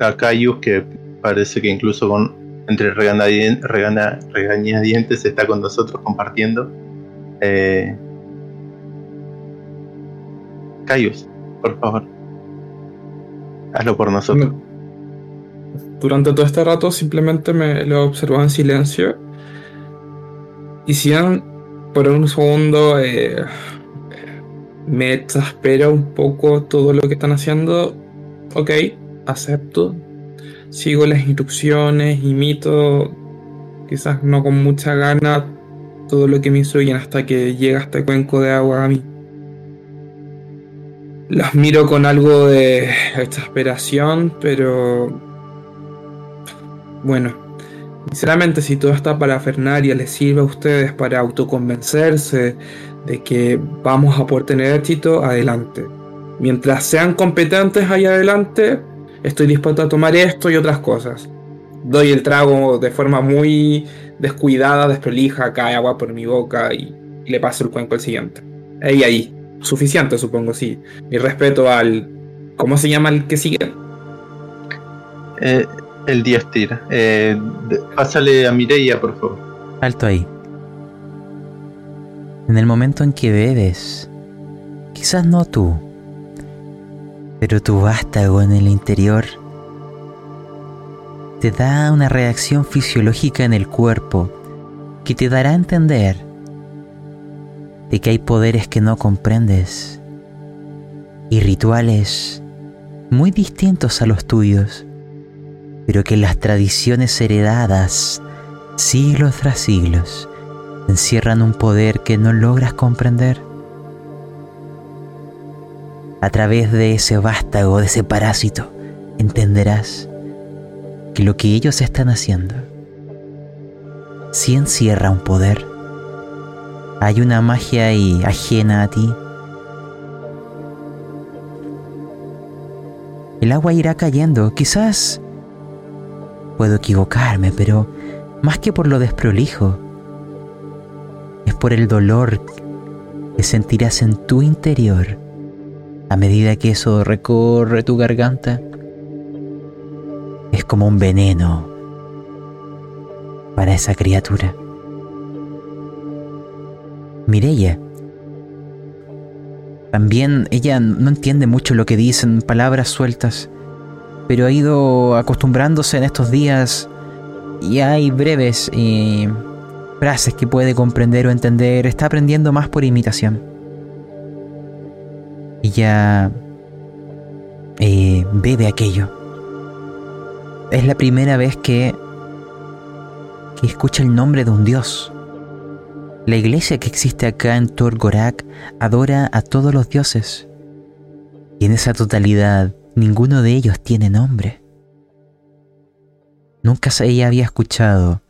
a Cayus, que parece que incluso con entre regañadientes está con nosotros compartiendo. Eh, Cayus, por favor. Hazlo por nosotros.
Durante todo este rato simplemente me lo observado en silencio. Y si por un segundo eh, me exaspera un poco todo lo que están haciendo, ok, acepto, sigo las instrucciones, imito, quizás no con mucha gana, todo lo que me instruyen hasta que llega este cuenco de agua a mí. Las miro con algo de exasperación, pero bueno, sinceramente si toda esta parafernaria les sirve a ustedes para autoconvencerse de que vamos a poder tener éxito, adelante. Mientras sean competentes ahí adelante, estoy dispuesto a tomar esto y otras cosas. Doy el trago de forma muy descuidada, desprolija, cae agua por mi boca y, le paso el cuenco al siguiente. Ahí, ahí. Suficiente, supongo, sí. Mi respeto al... ¿Cómo se llama el que sigue?
Eh, el Diestir. Eh, pásale a Mireia, por favor.
Alto ahí. En el momento en que bebes, quizás no tú, pero tu vástago en el interior te da una reacción fisiológica en el cuerpo que te dará a entender de que hay poderes que no comprendes y rituales muy distintos a los tuyos, pero que las tradiciones heredadas siglos tras siglos encierran un poder que no logras comprender. A través de ese vástago, de ese parásito, entenderás que lo que ellos están haciendo sí encierra un poder. Hay una magia ahí ajena a ti. El agua irá cayendo, quizás puedo equivocarme, pero más que por lo desprolijo, es por el dolor que sentirás en tu interior a medida que eso recorre tu garganta. Es como un veneno para esa criatura. Mirella. También ella no entiende mucho lo que dicen, palabras sueltas, pero ha ido acostumbrándose en estos días y hay breves eh, frases que puede comprender o entender, está aprendiendo más por imitación. Ella eh, bebe aquello. Es la primera vez que, que escucha el nombre de un dios. La iglesia que existe acá en Torgorak adora a todos los dioses. Y en esa totalidad, ninguno de ellos tiene nombre. Nunca ella había escuchado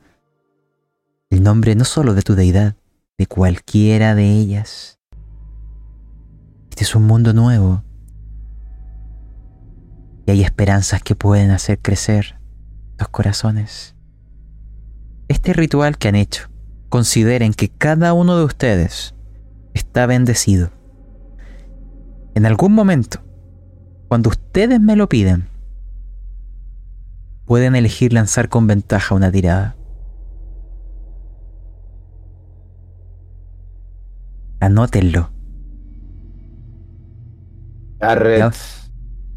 el nombre no solo de tu deidad, de cualquiera de ellas. Este es un mundo nuevo y hay esperanzas que pueden hacer crecer los corazones. Este ritual que han hecho, consideren que cada uno de ustedes está bendecido. En algún momento, cuando ustedes me lo piden, pueden elegir lanzar con ventaja una tirada. Anótenlo.
Garrett,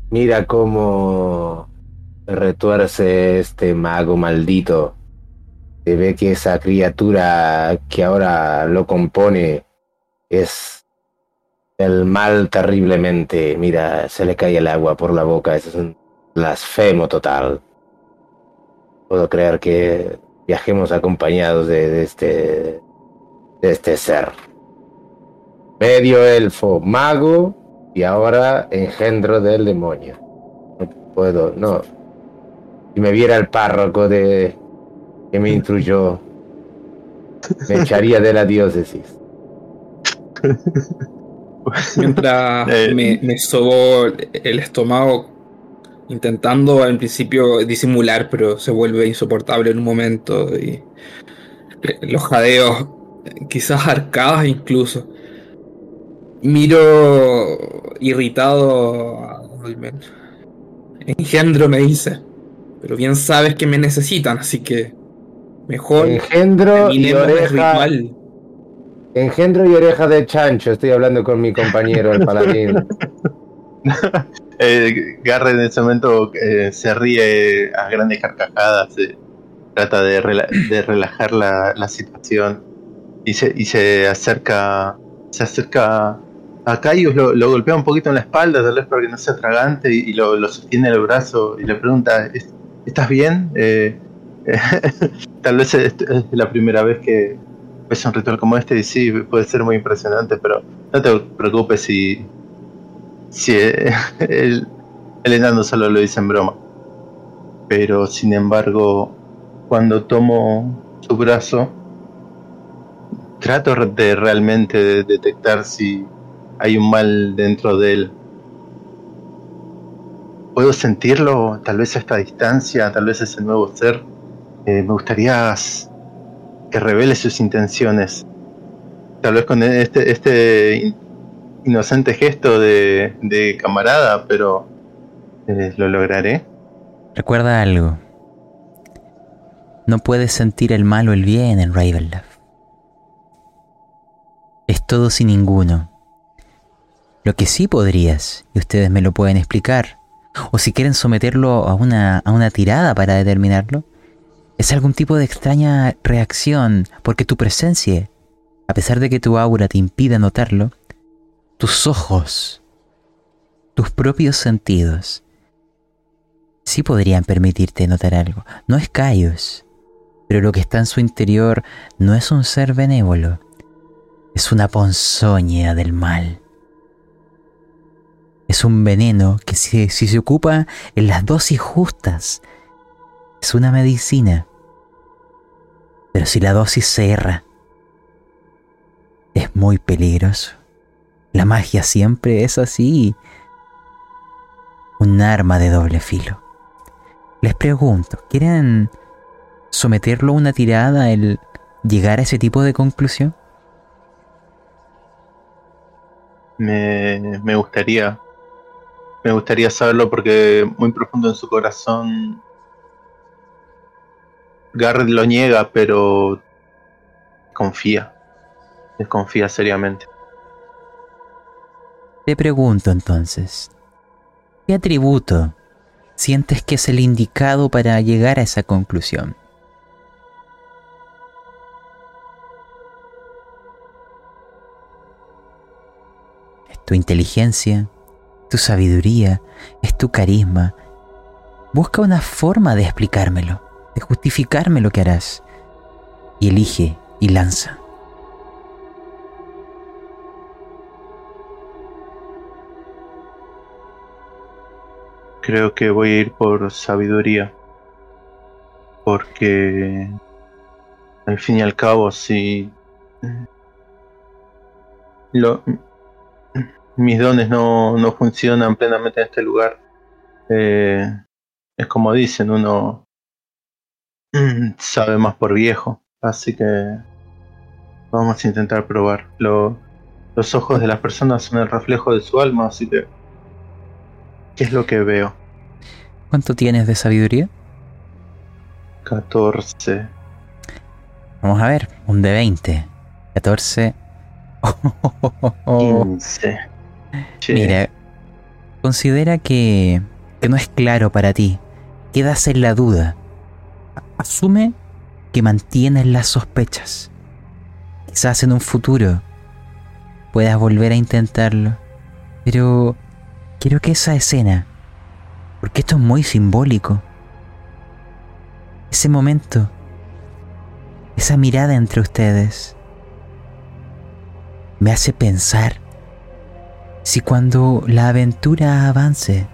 mira cómo retuerce este mago maldito. Se ve que esa criatura que ahora lo compone es el mal terriblemente. Mira, se le cae el agua por la boca. Eso es un blasfemo total. Puedo creer que viajemos acompañados de, de este de este ser medio elfo, mago y ahora engendro del demonio. No puedo, no. Si me viera el párroco de que me instruyó, me echaría de la diócesis.
Mientras
Eh.
me, me sobó el estómago, intentando al principio disimular, pero se vuelve insoportable en un momento. Y los jadeos, quizás arcadas incluso. Miro irritado a Dolmen. Engendro me dice, pero bien sabes que me necesitan, así que mejor
Engendro y oreja.
ritual.
Engendro y oreja de chancho. Estoy hablando con mi compañero, el paladín.
Eh, Garrett en ese momento eh, se ríe a grandes carcajadas, eh, trata de, rela- de relajar la, la situación y se, y se acerca se acerca a Caius, lo, lo golpea un poquito en la espalda, tal vez para que no sea tragante, y, y lo, lo sostiene en el brazo y le pregunta, "¿Es- ¿estás bien? Eh, tal vez es, es la primera vez que ves un ritual como este y sí, puede ser muy impresionante, pero no te preocupes si, si eh, el, el enano solo lo dice en broma. Pero sin embargo, cuando tomo su brazo, trato de realmente de detectar si hay un mal dentro de él. Puedo sentirlo, tal vez a esta distancia, tal vez ese nuevo ser. Eh, me gustaría que revele sus intenciones. Tal vez con este, este in- inocente gesto de, de camarada, pero eh, lo lograré.
Recuerda algo. No puedes sentir el mal o el bien en Ravenloft. Es todo sin ninguno. Lo que sí podrías, y ustedes me lo pueden explicar, o si quieren someterlo a una, a una tirada para determinarlo, es algún tipo de extraña reacción, porque tu presencia, a pesar de que tu aura te impida notarlo, tus ojos, tus propios sentidos, sí podrían permitirte notar algo. No es Caius, Pero lo que está en su interior no es un ser benévolo, es una ponzoña del mal. Es un veneno que si, se ocupa en las dosis justas, es una medicina. Pero si la dosis se erra, es muy peligroso. La magia siempre es así. Un arma de doble filo. Les pregunto, ¿quieren someterlo a una tirada el llegar a ese tipo de conclusión?
Me, me gustaría. Me gustaría saberlo porque muy profundo en su corazón. Garrett lo niega, pero confía. Desconfía seriamente.
Te pregunto entonces, ¿qué atributo sientes que es el indicado para llegar a esa conclusión? ¿Es tu inteligencia? ¿Tu sabiduría? ¿Es tu carisma? Busca una forma de explicármelo, de justificarme lo que harás. Y elige y lanza.
Creo que voy a ir por sabiduría. Porque al fin y al cabo, si lo, mis dones no, no, funcionan plenamente en este lugar, eh, es como dicen, uno sabe más por viejo. Así que vamos a intentar probar. Lo, los ojos de las personas son el reflejo de su alma, así que ¿Qué es lo que veo?
¿Cuánto tienes de sabiduría?
14.
Vamos a ver, un de 20. 14.
15.
Mira, considera que, que no es claro para ti. Quedas en la duda. Asume que mantienes las sospechas. Quizás en un futuro puedas volver a intentarlo. Pero quiero que esa escena, porque esto es muy simbólico, ese momento, esa mirada entre ustedes, me hace pensar si cuando la aventura avance,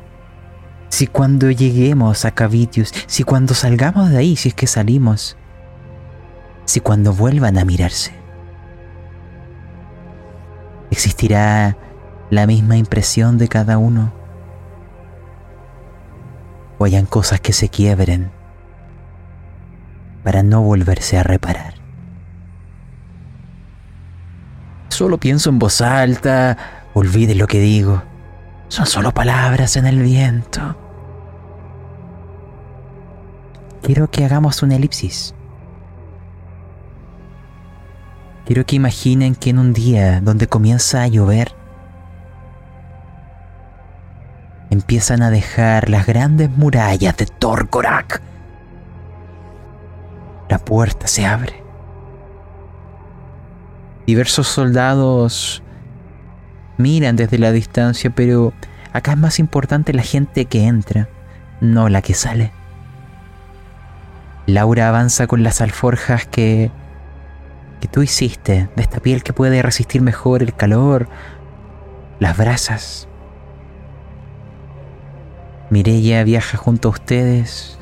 si cuando lleguemos a Cavitius, si cuando salgamos de ahí, si es que salimos, si cuando vuelvan a mirarse, existirá la misma impresión de cada uno, o hayan cosas que se quiebren para no volverse a reparar. Solo pienso en voz alta, olvide lo que digo. Son solo palabras en el viento. Quiero que hagamos una elipsis. Quiero que imaginen que en un día donde comienza a llover, empiezan a dejar las grandes murallas de Torkorak. La puerta se abre. Diversos soldados miran desde la distancia, pero acá es más importante la gente que entra, no la que sale. Laura avanza con las alforjas que que tú hiciste, de esta piel que puede resistir mejor el calor, las brasas. Mirella viaja junto a ustedes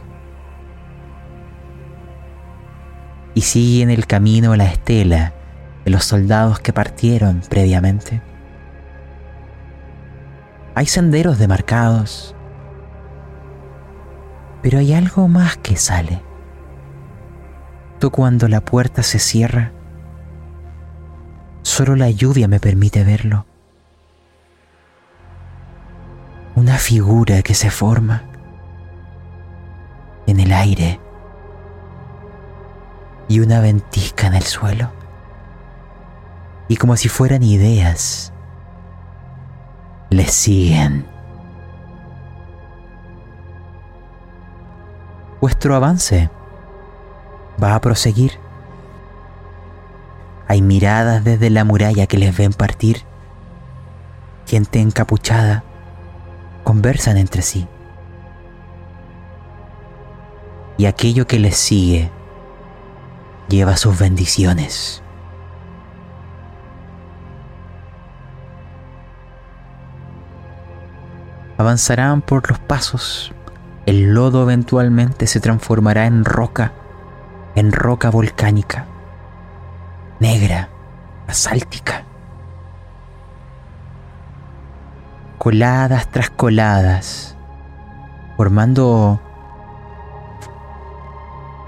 y sigue en el camino la estela de los soldados que partieron previamente. Hay senderos demarcados, pero hay algo más que sale. Tú cuando la puerta se cierra, solo la lluvia me permite verlo. Una figura que se forma en el aire y una ventisca en el suelo. Y como si fueran ideas, le siguen. Vuestro avance va a proseguir. Hay miradas desde la muralla que les ven partir. Gente encapuchada conversan entre sí. Y aquello que les sigue lleva sus bendiciones. Avanzarán por los pasos. El lodo eventualmente se transformará en roca, en roca volcánica, negra, asáltica. Coladas tras coladas, formando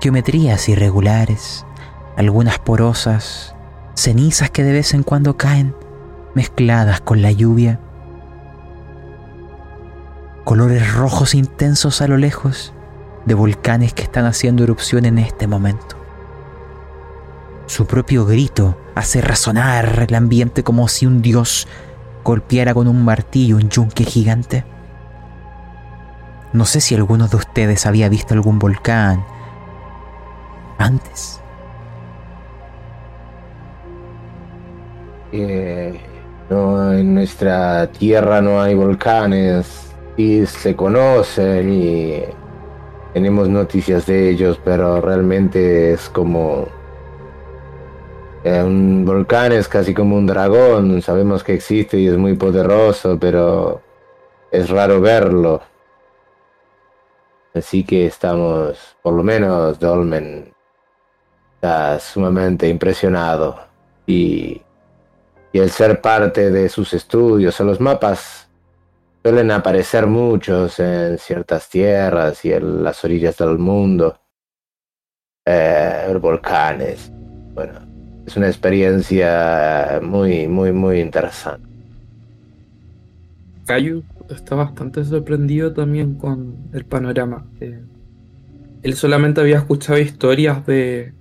geometrías irregulares, algunas porosas, cenizas que de vez en cuando caen, mezcladas con la lluvia, colores rojos intensos a lo lejos de volcanes que están haciendo erupción en este momento. Su propio grito hace resonar el ambiente como si un dios golpeara con un martillo un yunque gigante. No sé si alguno de ustedes había visto algún volcán antes.
Eh, en nuestra tierra no hay volcanes y se conocen y tenemos noticias de ellos, pero realmente es como eh, un volcán es casi como un dragón, sabemos que existe y es muy poderoso, pero es raro verlo. Así que estamos, por lo menos Dolmen está sumamente impresionado y, y el ser parte de sus estudios o los mapas suelen aparecer muchos en ciertas tierras y en las orillas del mundo. Eh, volcanes. Bueno, es una experiencia muy, muy, muy interesante.
Cayu está bastante sorprendido también con el panorama. Eh, él solamente había escuchado historias de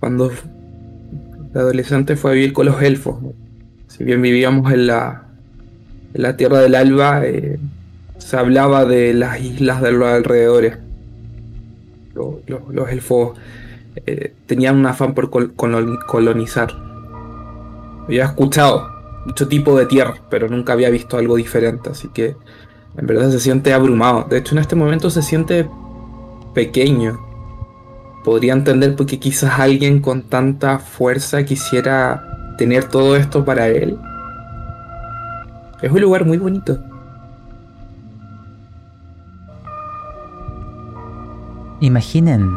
cuando de adolescente fue a vivir con los elfos. Si bien vivíamos en la, en la Tierra del Alba, eh, se hablaba de las islas de los alrededores. Los, elfos eh, tenían un afán por col- colon- colonizar. Había escuchado mucho tipo de tierra, pero nunca había visto algo diferente, así que en verdad se siente abrumado. De hecho, en este momento se siente pequeño. Podría entender porque quizás alguien con tanta fuerza quisiera tener todo esto para él. Es un lugar muy bonito.
Imaginen.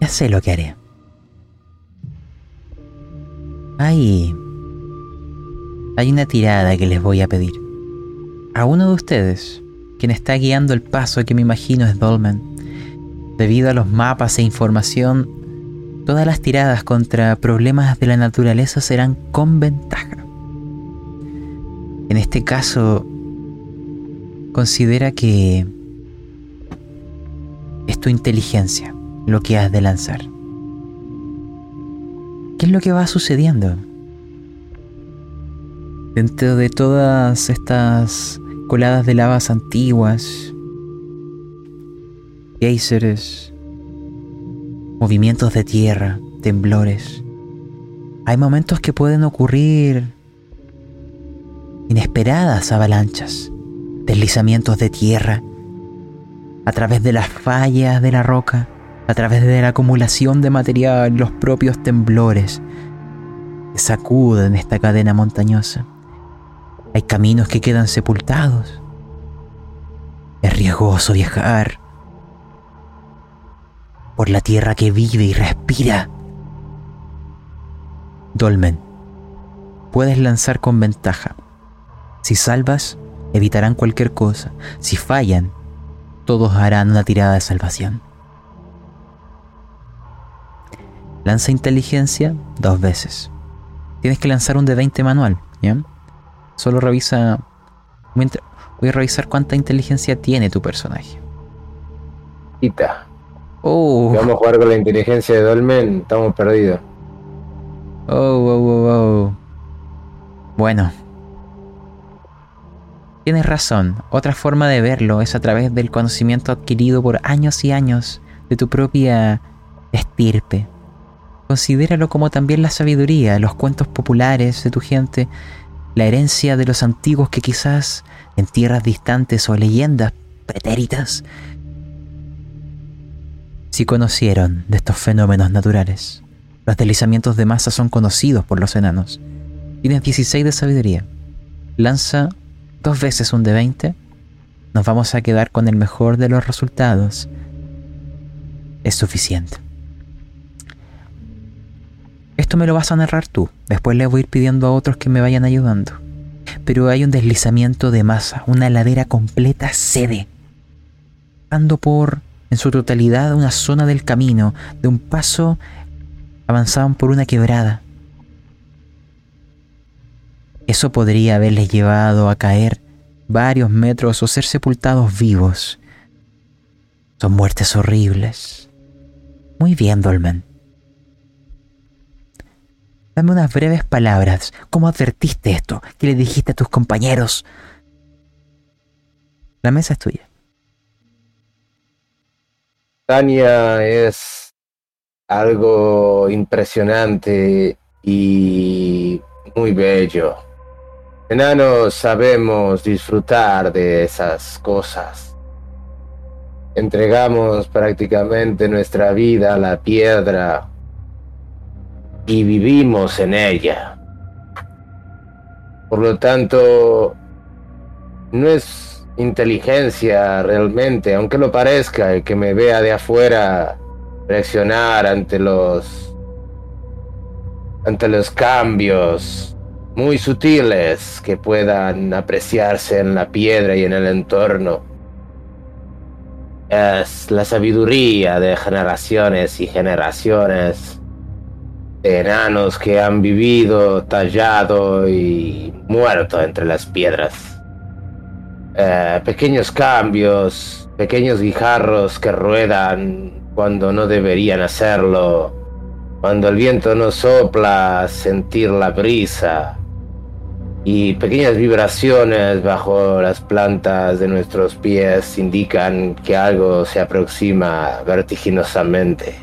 Ya sé lo que haré. Hay... Hay una tirada que les voy a pedir. A uno de ustedes, quien está guiando el paso que me imagino es Dolmen, debido a los mapas e información, todas las tiradas contra problemas de la naturaleza serán con ventaja. En este caso, considera que es tu inteligencia lo que has de lanzar. ¿Qué es lo que va sucediendo? Dentro de todas estas coladas de lavas antiguas, géiseres, movimientos de tierra, temblores, hay momentos que pueden ocurrir inesperadas avalanchas, deslizamientos de tierra, a través de las fallas de la roca, a través de la acumulación de material, los propios temblores que sacuden esta cadena montañosa. Hay caminos que quedan sepultados. Es riesgoso viajar por la tierra que vive y respira. Dolmen, puedes lanzar con ventaja. Si salvas, evitarán cualquier cosa. Si fallan, todos harán una tirada de salvación. Lanza inteligencia dos veces. Tienes que lanzar un de 20 manual, ¿ya? Solo revisa. Voy a entr- voy a revisar cuánta inteligencia tiene tu personaje.
Quita.
Oh,
Si vamos a jugar con la inteligencia de Dolmen, estamos perdidos.
oh, oh, oh, oh. Bueno. Tienes razón. Otra forma de verlo es a través del conocimiento adquirido por años y años de tu propia estirpe. Considéralo como también la sabiduría, los cuentos populares de tu gente, la herencia de los antiguos que quizás en tierras distantes o leyendas pretéritas si conocieron de estos fenómenos naturales. Los deslizamientos de masa son conocidos por los enanos. Tienes 16 de sabiduría. Lanza dos veces un de 20. Nos vamos a quedar con el mejor de los resultados. Es suficiente. Esto me lo vas a narrar tú. Después le voy a ir pidiendo a otros que me vayan ayudando. Pero hay un deslizamiento de masa, una ladera completa cede. Dando por, en su totalidad, una zona del camino. De un paso avanzaban por una quebrada. Eso podría haberles llevado a caer varios metros o ser sepultados vivos. Son muertes horribles. Muy bien, Dolmen. Dame unas breves palabras. ¿Cómo advertiste esto? ¿Qué le dijiste a tus compañeros? La mesa es tuya.
Tania es algo impresionante y muy bello. Enanos sabemos disfrutar de esas cosas. Entregamos prácticamente nuestra vida a la piedra y vivimos en ella. Por lo tanto, no es inteligencia realmente, aunque lo parezca, el que me vea de afuera reaccionar ante los ante los cambios muy sutiles que puedan apreciarse en la piedra y en el entorno. Es la sabiduría de generaciones y generaciones enanos que han vivido, tallado y muerto entre las piedras. Eh, pequeños cambios, pequeños guijarros que ruedan cuando no deberían hacerlo, cuando el viento no sopla, sentir la brisa y pequeñas vibraciones bajo las plantas de nuestros pies indican que algo se aproxima vertiginosamente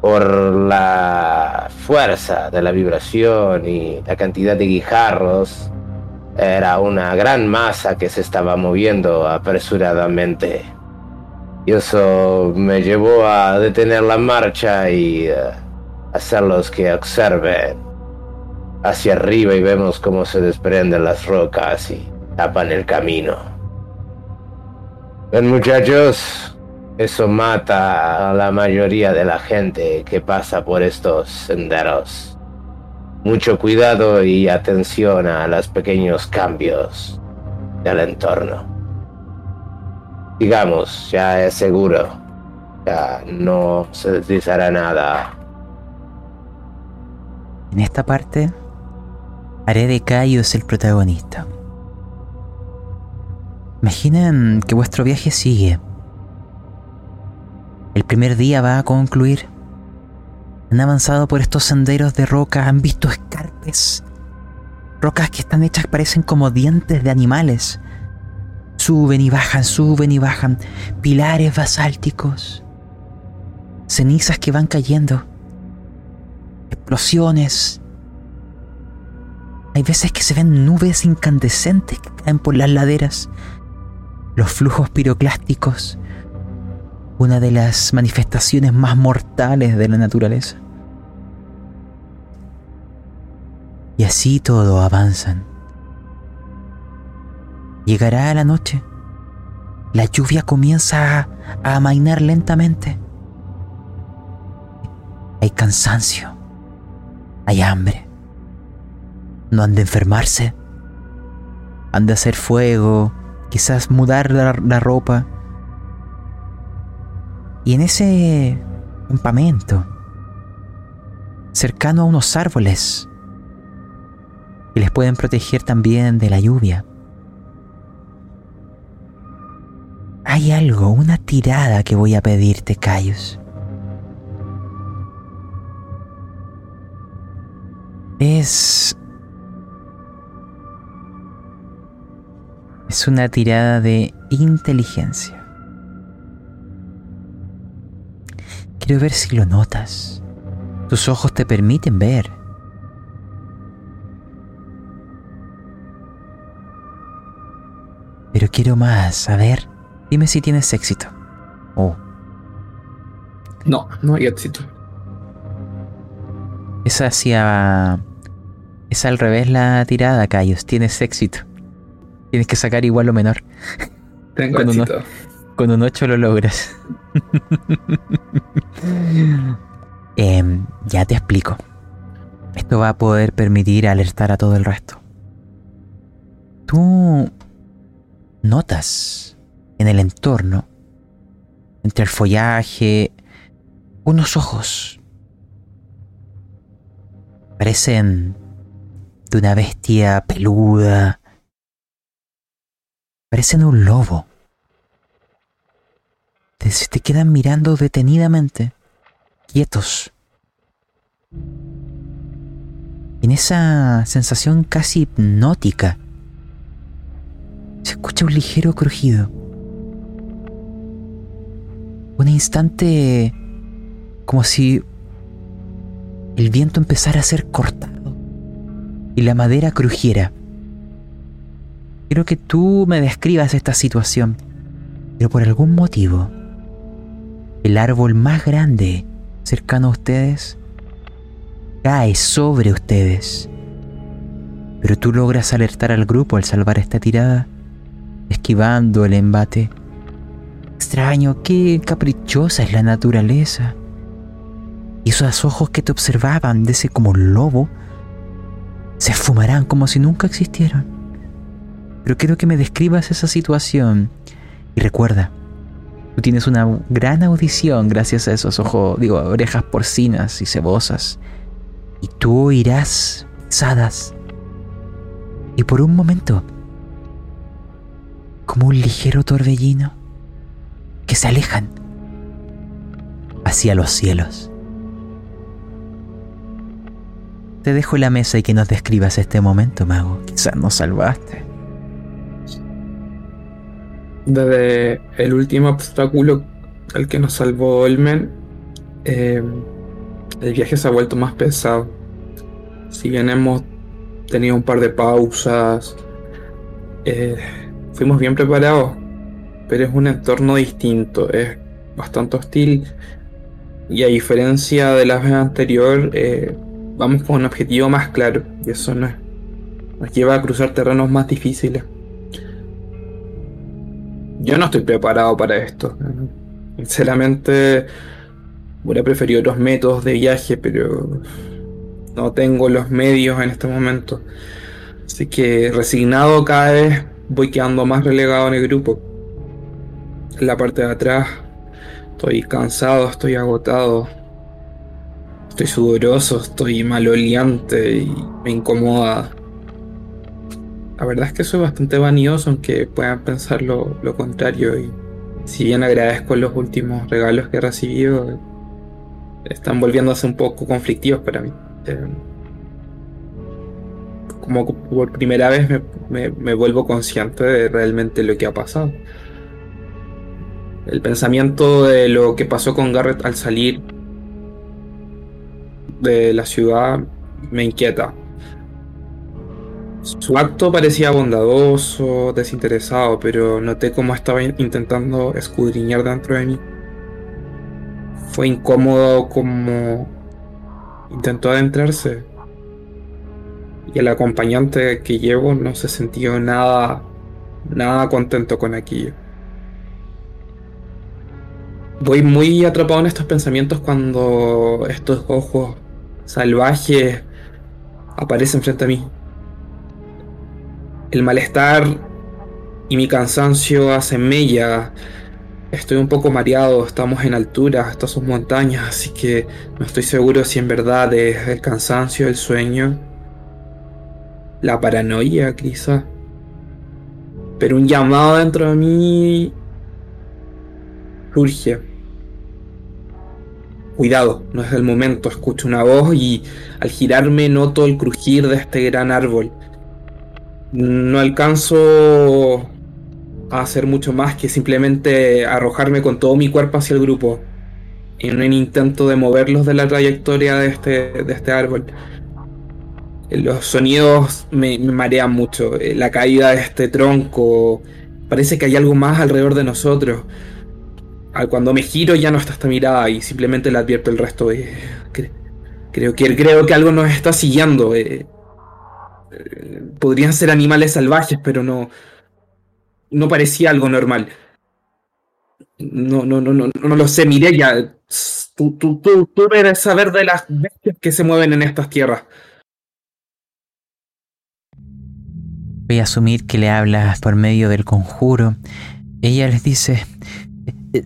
por la fuerza de la vibración y la cantidad de guijarros, era una gran masa que se estaba moviendo apresuradamente. Y eso me llevó a detener la marcha y uh, hacerlos que observen hacia arriba y vemos cómo se desprenden las rocas y tapan el camino. Ven muchachos, eso mata a la mayoría de la gente que pasa por estos senderos. Mucho cuidado y atención a los pequeños cambios del entorno. Digamos, ya es seguro. Ya no se deslizará nada.
En esta parte, haré de Cayo es el protagonista. Imaginen que vuestro viaje sigue el primer día va a concluir. Han avanzado por estos senderos de roca, han visto escarpes. Rocas que están hechas parecen como dientes de animales. Suben y bajan, suben y bajan. Pilares basálticos. Cenizas que van cayendo. Explosiones. Hay veces que se ven nubes incandescentes que caen por las laderas. Los flujos piroclásticos una de las manifestaciones más mortales de la naturaleza. Y así todo avanzan. Llegará la noche. La lluvia comienza a, a amainar lentamente. Hay cansancio. Hay hambre. No han de enfermarse. Han de hacer fuego. Quizás mudar la, ropa y en ese campamento, cercano a unos árboles, que les pueden proteger también de la lluvia, hay algo, una tirada que voy a pedirte, Cayus. Es... Es una tirada de inteligencia. Quiero ver si lo notas. Tus ojos te permiten ver. Pero quiero más. A ver, dime si tienes éxito. Oh.
No, no hay éxito.
Es hacia. Es al revés la tirada, Cayos. Tienes éxito. Tienes que sacar igual o menor.
Tengo
Con
éxito.
Con un 8 lo logras. Em, ya te explico. Esto va a poder permitir alertar a todo el resto. Tú notas en el entorno, entre el follaje, unos ojos. Parecen de una bestia peluda. Parecen un lobo te, te quedan mirando detenidamente, quietos. En esa sensación casi hipnótica, se escucha un ligero crujido. Un instante como si el viento empezara a ser cortado y la madera crujiera. Quiero que tú me describas esta situación, pero por algún motivo el árbol más grande cercano a ustedes cae sobre ustedes. Pero tú logras alertar al grupo al salvar esta tirada, esquivando el embate. Extraño, qué caprichosa es la naturaleza. Y esos ojos que te observaban de ese como lobo se esfumarán como si nunca existieran. Pero quiero que me describas esa situación. Y recuerda, Tú tienes una gran audición gracias a esos ojos, digo, orejas porcinas y cebosas. Y tú oirás pisadas. Y por un momento, como un ligero torbellino, que se alejan hacia los cielos. Te dejo la mesa y que nos describas este momento, mago. Quizás nos salvaste.
Desde el último obstáculo al que nos salvó Olmen, eh, el viaje se ha vuelto más pesado. Si bien hemos tenido un par de pausas, eh, fuimos bien preparados, pero es un entorno distinto, es bastante hostil. Y a diferencia de la vez anterior, eh, vamos con un objetivo más claro, y eso nos, nos lleva a cruzar terrenos más difíciles. Yo no estoy preparado para esto. Sinceramente, hubiera preferido otros métodos de viaje, pero no tengo los medios en este momento. Así que resignado cada vez voy quedando más relegado en el grupo. En la parte de atrás estoy cansado, estoy agotado. Estoy sudoroso, estoy maloliente y me incomoda. La verdad es que soy bastante vanidoso, aunque puedan pensar lo, contrario. Y si bien agradezco los últimos regalos que he recibido, están volviéndose un poco conflictivos para mí. Eh, como por primera vez me vuelvo consciente de realmente lo que ha pasado. El pensamiento de lo que pasó con Garrett al salir de la ciudad me inquieta. Su acto parecía bondadoso, desinteresado, pero noté cómo estaba in- intentando escudriñar dentro de mí. Fue incómodo como intentó adentrarse. Y el acompañante que llevo no se sintió nada, nada contento con aquello. Voy muy atrapado en estos pensamientos cuando estos ojos salvajes aparecen frente a mí. El malestar y mi cansancio hacen mella. Estoy un poco mareado, estamos en altura, estas son montañas, así que no estoy seguro si en verdad es el cansancio, el sueño, la paranoia quizá. Pero un llamado dentro de mí surge. Cuidado, no es el momento, escucho una voz y al girarme noto el crujir de este gran árbol. No alcanzo a hacer mucho más que simplemente arrojarme con todo mi cuerpo hacia el grupo. En un intento de moverlos de la trayectoria de este, de este árbol. Los sonidos me, marean mucho. Eh, La caída de este tronco. Parece que hay algo más alrededor de nosotros. cuando me giro ya no está esta mirada y simplemente le advierto el resto. Creo, que, creo que algo nos está siguiendo. Eh, podrían ser animales salvajes, pero no, no parecía algo normal. No, no, no, no, no lo sé, Mireya. Tú, tú, tú, tú debes saber de las bestias que se mueven en estas tierras.
Voy a asumir que le hablas por medio del conjuro. Ella les dice, eh,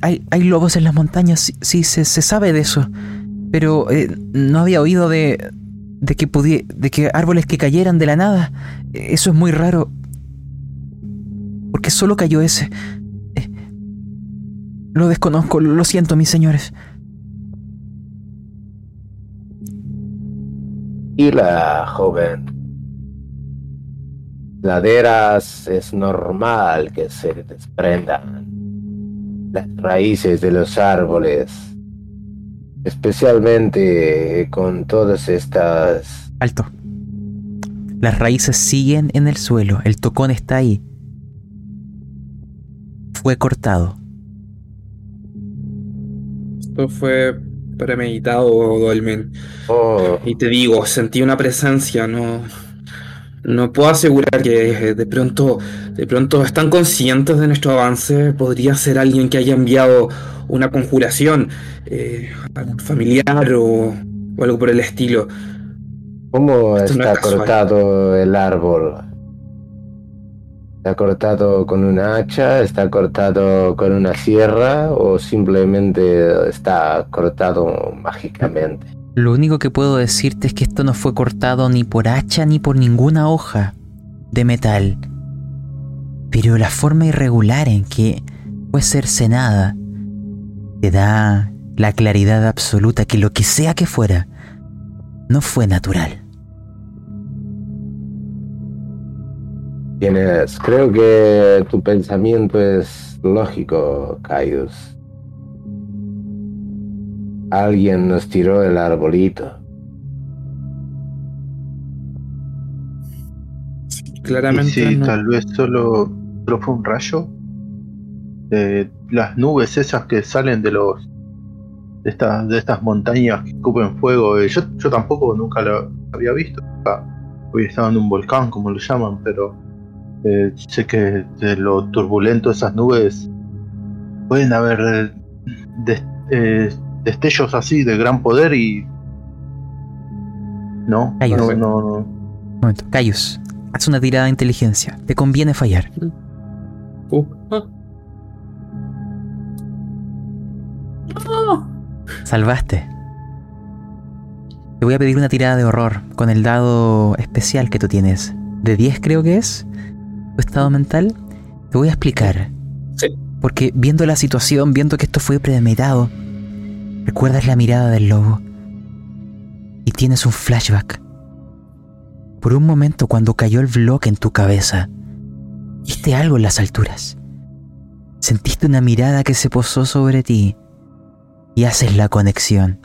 hay, hay lobos en las montañas, sí, se, se, sabe de eso, pero eh, no había oído de, de, que de que árboles que cayeran de la nada. Eso es muy raro. Porque solo cayó ese. Eh, lo desconozco, lo siento, mis señores.
Y la joven. Laderas es normal que se desprendan las raíces de los árboles, especialmente con todas estas...
Alto. Las raíces siguen en el suelo, el tocón está ahí. Fue cortado.
Esto fue premeditado, Dolmen.
Oh.
Y te digo, sentí una presencia, no, no puedo asegurar que de pronto, de pronto están conscientes de nuestro avance. Podría ser alguien que haya enviado una conjuración, eh, algún familiar o, algo por el estilo.
¿Cómo está cortado el árbol? ¿Está cortado con una hacha? ¿Está cortado con una sierra? ¿O simplemente está cortado mágicamente?
Lo único que puedo decirte es que esto no fue cortado ni por hacha ni por ninguna hoja de metal. Pero la forma irregular en que fue cercenada te da la claridad absoluta que lo que sea que fuera no fue natural.
Tienes, creo que tu pensamiento es lógico, Caius. Alguien nos tiró el arbolito.
claramente.
sí, tal vez solo, fue un rayo. las nubes esas que salen de los de estas de estas montañas que escupen fuego. Eh, yo, yo tampoco nunca lo había visto. Hoy estaba en un volcán, como lo llaman, pero eh, sé que de lo turbulento de esas nubes pueden haber eh, destellos así de gran poder y. No,
Cayus.
no, no, no.
Un momento, Cayus, haz una tirada de inteligencia. Te conviene fallar.
Uh, ah.
Salvaste. Te voy a pedir una tirada de horror con el dado especial que tú tienes. De 10 creo que es. Tu estado mental. Te voy a explicar.
Sí.
Porque viendo la situación, viendo que esto fue premeditado, recuerdas la mirada del lobo y tienes un flashback. Por un momento cuando cayó el bloque en tu cabeza, viste algo en las alturas. Sentiste una mirada que se posó sobre ti y haces la conexión.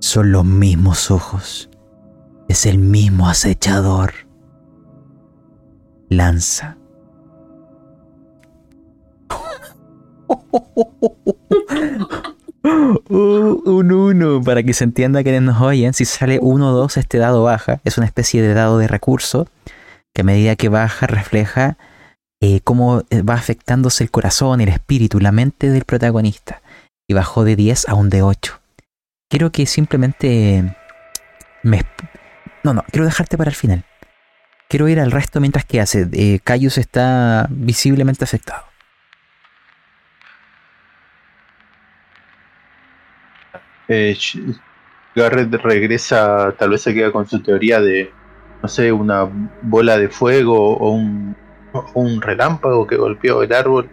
Son los mismos ojos. Es el mismo acechador. Lanza. Uh, un 1 para que se entienda quienes nos oyen. Si sale 1 o 2, este dado baja. Es una especie de dado de recurso que a medida que baja refleja eh, cómo eh, va afectándose el corazón, el espíritu, la mente del protagonista. Y bajó de 10 a un de 8. Quiero que simplemente me... No, no, quiero dejarte para el final. Quiero ir al resto mientras que hace. Eh, Cayus está visiblemente afectado.
Eh, Garrett regresa, tal vez se queda con su teoría de, no sé, una bola de fuego o un, o un relámpago que golpeó el árbol.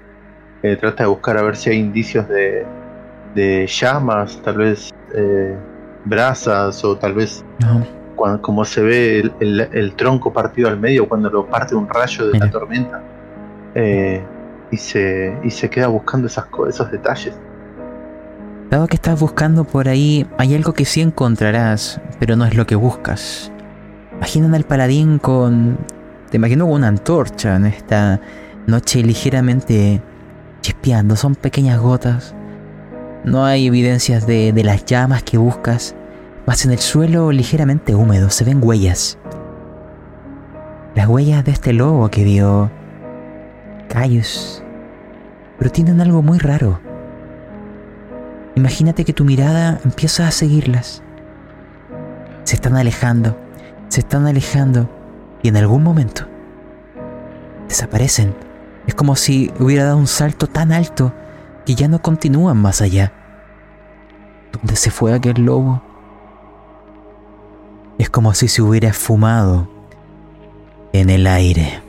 Eh, trata de buscar a ver si hay indicios de, de llamas, tal vez eh, brasas o tal vez
No.
como se ve el, el- el tronco partido al medio cuando lo parte un rayo de
Mira.
la tormenta. Eh, y, se, y se queda buscando esas, esos detalles.
Dado que estás buscando por ahí, hay algo que sí encontrarás, pero no es lo que buscas. Imaginan al paladín con... Te imagino con una antorcha en esta noche ligeramente chispeando, son pequeñas gotas. No hay evidencias de, de las llamas que buscas, más en el suelo ligeramente húmedo se ven huellas. Las huellas de este lobo que vio Cayus, pero tienen algo muy raro. Imagínate que tu mirada empieza a seguirlas. Se están alejando, se están alejando y en algún momento desaparecen. Es como si hubiera dado un salto tan alto que ya no continúan más allá. ¿Dónde se fue aquel lobo? Es como si se hubiera esfumado en el aire.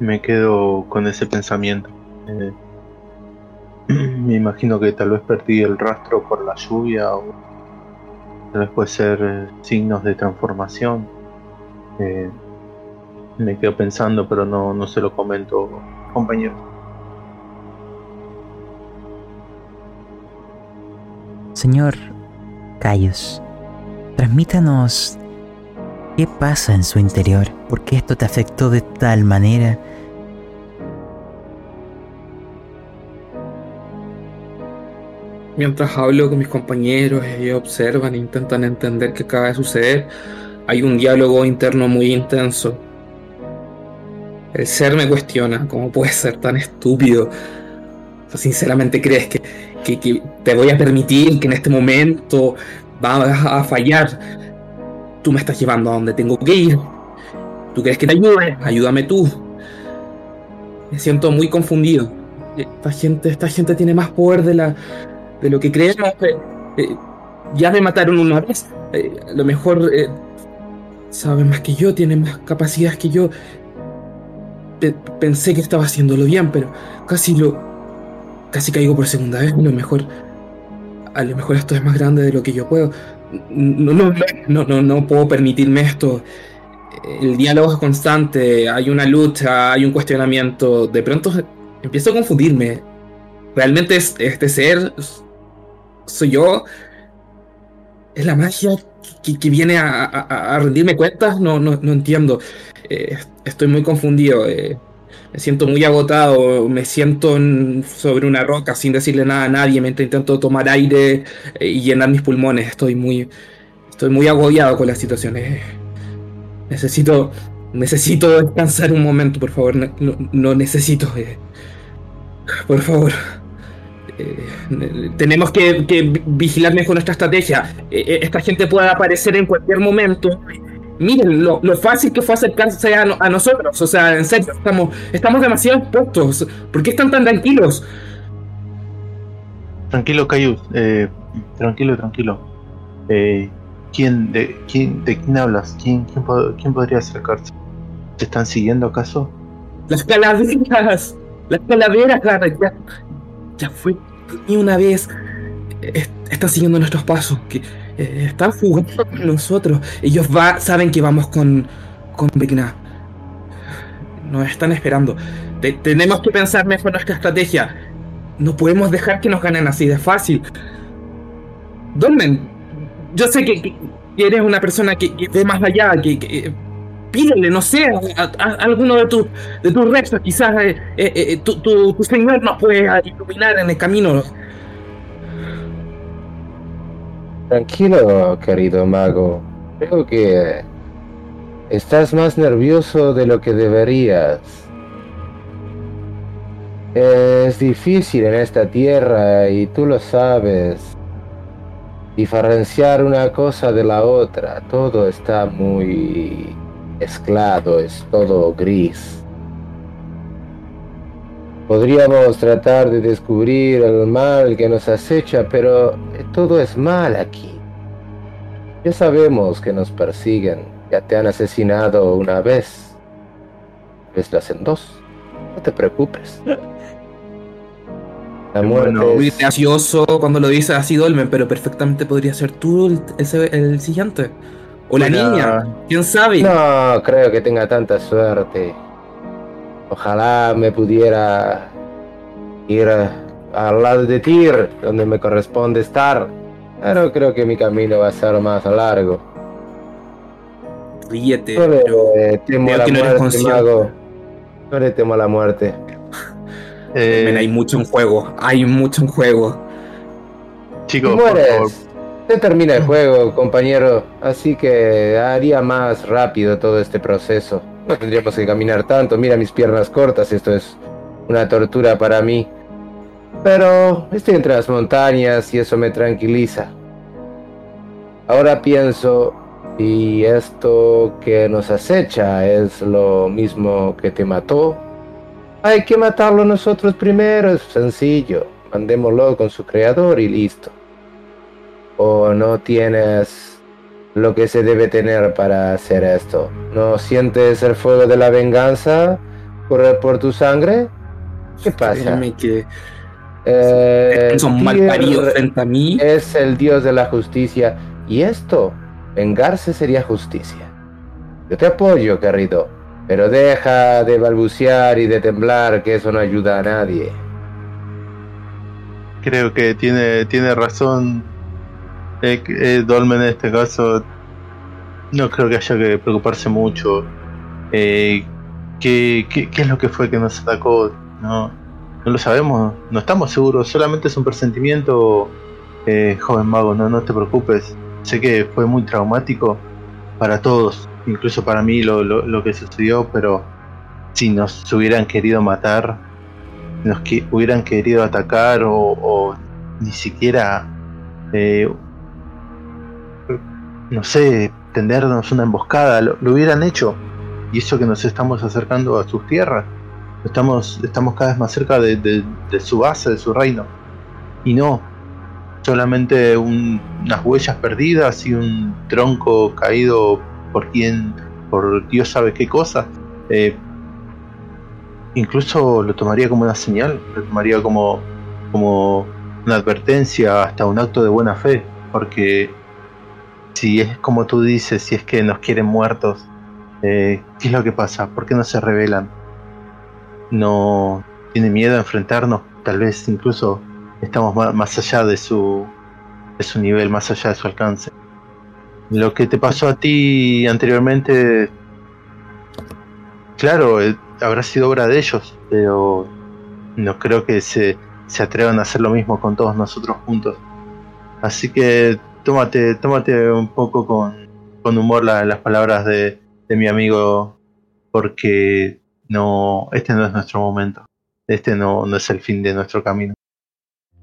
Me quedo con ese pensamiento. Eh, me imagino que tal vez perdí el rastro por la lluvia o tal vez puede ser eh, signos de transformación. Eh, me quedo pensando, pero no, no se lo comento, compañero.
Señor Cayos, transmítanos qué pasa en su interior, por qué esto te afectó de tal manera.
Mientras hablo con mis compañeros, ellos observan e intentan entender qué acaba de suceder. Hay un diálogo interno muy intenso. El ser me cuestiona, ¿cómo puedes ser tan estúpido? Sinceramente crees que te voy a permitir que en este momento vas a fallar. Tú me estás llevando a donde tengo que ir. ¿Tú crees que te ayude? Ayúdame tú. Me siento muy confundido. Esta gente, esta gente tiene más poder de, la, de lo que creemos. Eh, eh, ya me mataron una vez. Eh, a lo mejor eh, saben más que yo, tienen más capacidades que yo. Pe- pensé que estaba haciéndolo bien, pero casi lo. casi caigo por segunda vez. A lo mejor. A lo mejor esto es más grande de lo que yo puedo. No, no, no, no, no puedo permitirme esto. El diálogo es constante, hay una lucha, hay un cuestionamiento. De pronto empiezo a confundirme. ¿Realmente es este ser? ¿Soy yo? ¿Es la magia que, que viene a, a- a rendirme cuentas? No, no, no entiendo. Eh, estoy muy confundido. eh, me siento muy agotado. Me siento en- sobre una roca sin decirle nada a nadie mientras intento tomar aire eh, y llenar mis pulmones. Estoy muy, estoy muy agobiado con la situación. eh. necesito, necesito descansar un momento, por favor. No, necesito. eh. por favor. Eh, tenemos que, que vigilar mejor nuestra estrategia. Esta gente puede aparecer en cualquier momento. Miren lo, lo fácil que fue acercarse a, no- a nosotros. O sea, en serio, estamos, estamos demasiado expuestos. ¿Por qué están tan tranquilos?
Tranquilo, Cayus. Eh, tranquilo, tranquilo. Eh, ¿quién, de, quién, ¿De quién hablas? ¿Quién, quién, po- quién podría acercarse? ¿Te están siguiendo acaso?
Las calaveras. Las calaveras, Garrett. Ya, ya fue ni una vez. Eh, Están siguiendo nuestros pasos. Que, eh, están jugando con nosotros. Ellos va, saben que vamos con, con Vecna. Nos están esperando. Te- tenemos que pensar mejor nuestra estrategia. No podemos dejar que nos ganen así de fácil. Dolmen, yo sé que, eres una persona que, que ve más allá, que, eh, pídele, no sé, a, alguno de tus de tus restos, quizás eh, eh, eh, tu, tu, tu señor nos puede iluminar en el camino.
Tranquilo, querido mago. Creo que estás más nervioso de lo que deberías. Es difícil en esta tierra y tú lo sabes. Diferenciar una cosa de la otra. Todo está muy mezclado, es todo gris. Podríamos tratar de descubrir el mal que nos acecha, pero todo es mal aquí. Ya sabemos que nos persiguen. Ya te han asesinado una vez. Ves lo hacen dos. No te preocupes. La muerte
Bueno,
Muy
es...
gracioso cuando lo dices así, Dolmen, pero perfectamente podría ser tú el, ese- el siguiente. O la
Buena-
niña, quién sabe.
No creo que tenga tanta suerte. Ojalá me pudiera ir al lado de Tyr, donde me corresponde estar. Pero creo que mi camino va a ser más largo.
ríete.
No le
pero
eh, temo la
que no eres
muerte, mago. No le temo a la muerte.
Eh,
Men, hay mucho en juego. Hay mucho en juego.
Si
chicos,
se termina el juego, compañero. Así que haría más rápido todo este proceso. No tendríamos que caminar tanto. Mira mis piernas cortas, esto es una tortura para mí. Pero estoy entre las montañas y eso me tranquiliza. Ahora pienso, y esto que nos acecha es lo mismo que te mató. Hay que matarlo nosotros primero, es sencillo. Mandémoslo con su creador y listo. O no tienes lo que se debe tener para hacer esto. ¿No sientes el fuego de la venganza correr por tu sangre? ¿Qué pasa?
Que
Eh,
son mal frente a mí.
es el dios de la justicia y esto, vengarse sería justicia. Yo te apoyo, querido, pero deja de balbucear y de temblar, que eso no ayuda a nadie.
creo que tiene, tiene razón eh, eh, Dolmen en este caso. No creo que haya que preocuparse mucho. Eh, ¿qué, qué, es lo que fue que nos atacó? No, no lo sabemos, no estamos seguros, solamente es un presentimiento, joven mago, no, no te preocupes. Sé que fue muy traumático para todos, incluso para mí lo, lo, lo que sucedió, pero si nos hubieran querido matar, nos que hubieran querido atacar o, o ni siquiera, eh, no sé, tendernos una emboscada, lo, hubieran hecho. Y eso que nos estamos acercando a sus tierras, estamos, estamos cada vez más cerca de, su base, de su reino. Y no, solamente un- unas huellas perdidas y un tronco caído por quien, por Dios sabe qué cosa. Eh, incluso lo tomaría como una señal, lo tomaría como, como una advertencia, hasta un acto de buena fe, porque si es como tú dices, si es que nos quieren muertos, eh, ¿qué es lo que pasa? ¿Por qué no se rebelan? ¿No tiene miedo a enfrentarnos? Tal vez incluso estamos más allá de su, de su nivel, más allá de su alcance. Lo que te pasó a ti anteriormente, claro, eh, habrá sido obra de ellos, pero no creo que se, se atrevan a hacer lo mismo con todos nosotros juntos. Así que tómate, tómate un poco con, con humor la- las palabras de, de mi amigo, porque no, este no es nuestro momento. Este no, no es el fin de nuestro camino.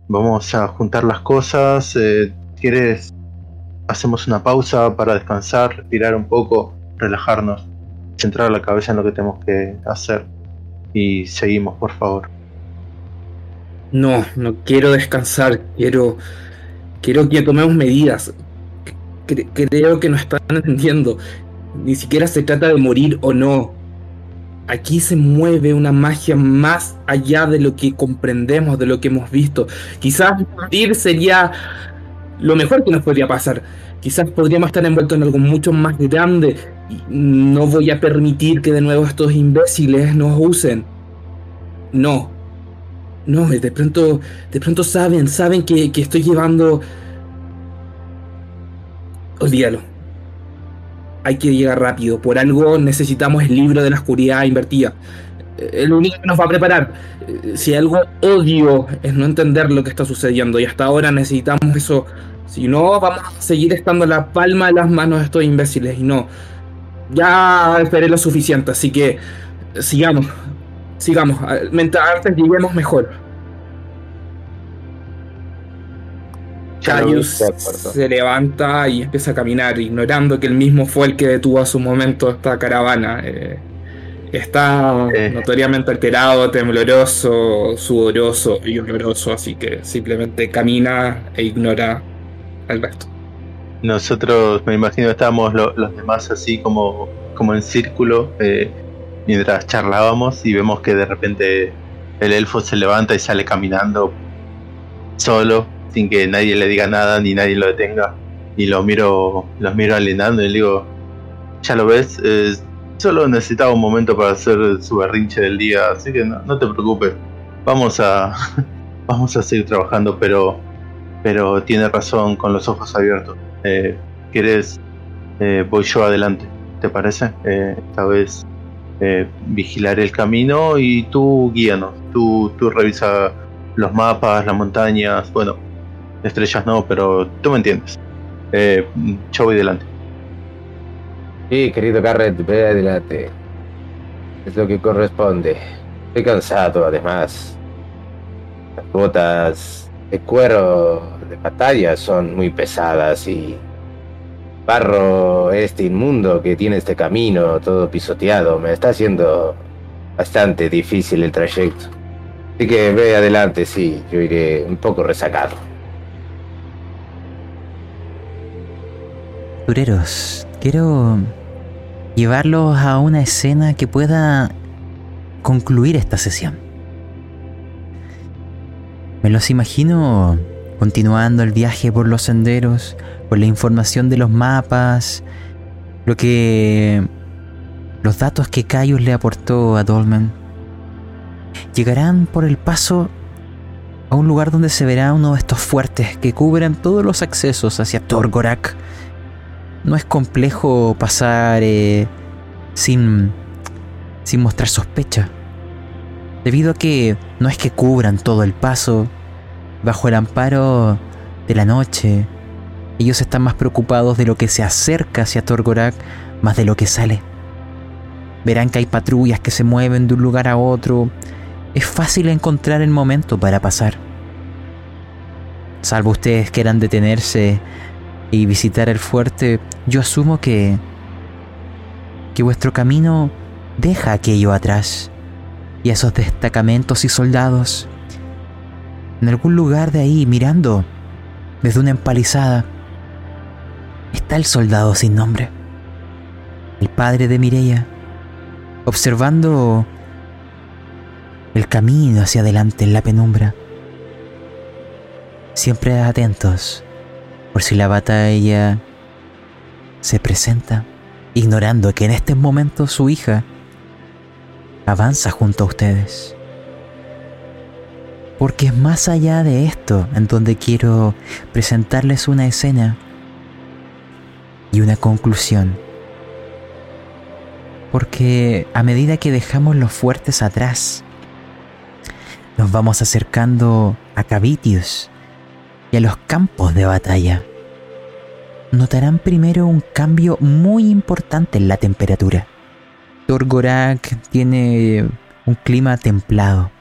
Vamos a juntar las cosas. eh, ¿Quieres? Hacemos una pausa para descansar, respirar un poco, relajarnos, centrar la cabeza en lo que tenemos que hacer. Y seguimos, por favor.
No, no quiero descansar, quiero, quiero que tomemos medidas. Cre- creo que no están entendiendo. Ni siquiera se trata de morir o no. Aquí se mueve una magia más allá de lo que comprendemos, de lo que hemos visto. Quizás morir sería lo mejor que nos podría pasar. Quizás podríamos estar envueltos en algo mucho más grande. No voy a permitir que de nuevo estos imbéciles nos usen. No, no, de pronto, de pronto saben, saben que, que estoy llevando. Olvídalo. Hay que llegar rápido. Por algo necesitamos el libro de la oscuridad invertida. Es lo único que nos va a preparar. Si algo odio es no entender lo que está sucediendo y hasta ahora necesitamos eso. Si no, vamos a seguir estando la palma de las manos de estos imbéciles y no. Ya esperé lo suficiente, así que sigamos. Sigamos. Mientras antes lleguemos mejor.
Acuerdo.
se levanta y empieza a caminar, ignorando que él mismo fue el que detuvo a su momento esta caravana. Eh, está
Eh.
notoriamente alterado, tembloroso, sudoroso y oloroso, así que simplemente camina e ignora al resto.
Nosotros, me imagino, estábamos lo- los demás así como, como en círculo eh, mientras charlábamos y vemos que de repente el elfo se levanta y sale caminando solo, sin que nadie le diga nada ni nadie lo detenga. Y lo miro, los miro alienando y le digo, ya lo ves, solo necesitaba un momento para hacer su berrinche del día, así que no, no te preocupes. Vamos a, vamos a seguir trabajando, pero, pero tiene razón con los ojos abiertos. Eh, ¿Quieres? Eh, voy yo adelante. ¿te parece? Eh, esta vez eh, vigilar el camino y tú guíanos. Tú, tú revisa los mapas, las montañas, bueno, estrellas no, pero tú me entiendes. Eh, yo voy delante.
Sí, querido Garrett, ve adelante. Es lo que corresponde. Estoy cansado, además. Las botas de cuero de batalla son muy pesadas y barro este inmundo que tiene este camino todo pisoteado me está haciendo bastante difícil el trayecto. Así que ve adelante, sí, yo iré un poco resacado.
Tureros, quiero llevarlos a una escena que pueda concluir esta sesión. Me los imagino continuando el viaje por los senderos, con la información de los mapas, lo que los datos que Caius le aportó a Dolmen. Llegarán por el paso a un lugar donde se verá uno de estos fuertes que cubren todos los accesos hacia Torgorak. No es complejo pasar eh, sin, sin mostrar sospecha, debido a que no es que cubran todo el paso, bajo el amparo de la noche, ellos están más preocupados de lo que se acerca hacia Torgorak más de lo que sale. Verán que hay patrullas que se mueven de un lugar a otro. Es fácil encontrar el momento para pasar. Salvo ustedes quieran detenerse y visitar el fuerte, yo asumo que que vuestro camino deja aquello atrás y esos destacamentos y soldados en algún lugar de ahí mirando desde una empalizada está el soldado sin nombre, el padre de Mireia, observando el camino hacia adelante en la penumbra, siempre atentos por si la batalla se presenta, ignorando que en este momento su hija avanza junto a ustedes. Porque es más allá de esto en donde quiero presentarles una escena y una conclusión. Porque a medida que dejamos los fuertes atrás, nos vamos acercando a Cavitius y a los campos de batalla. Notarán primero un cambio muy importante en la temperatura. Torgorak tiene un clima templado.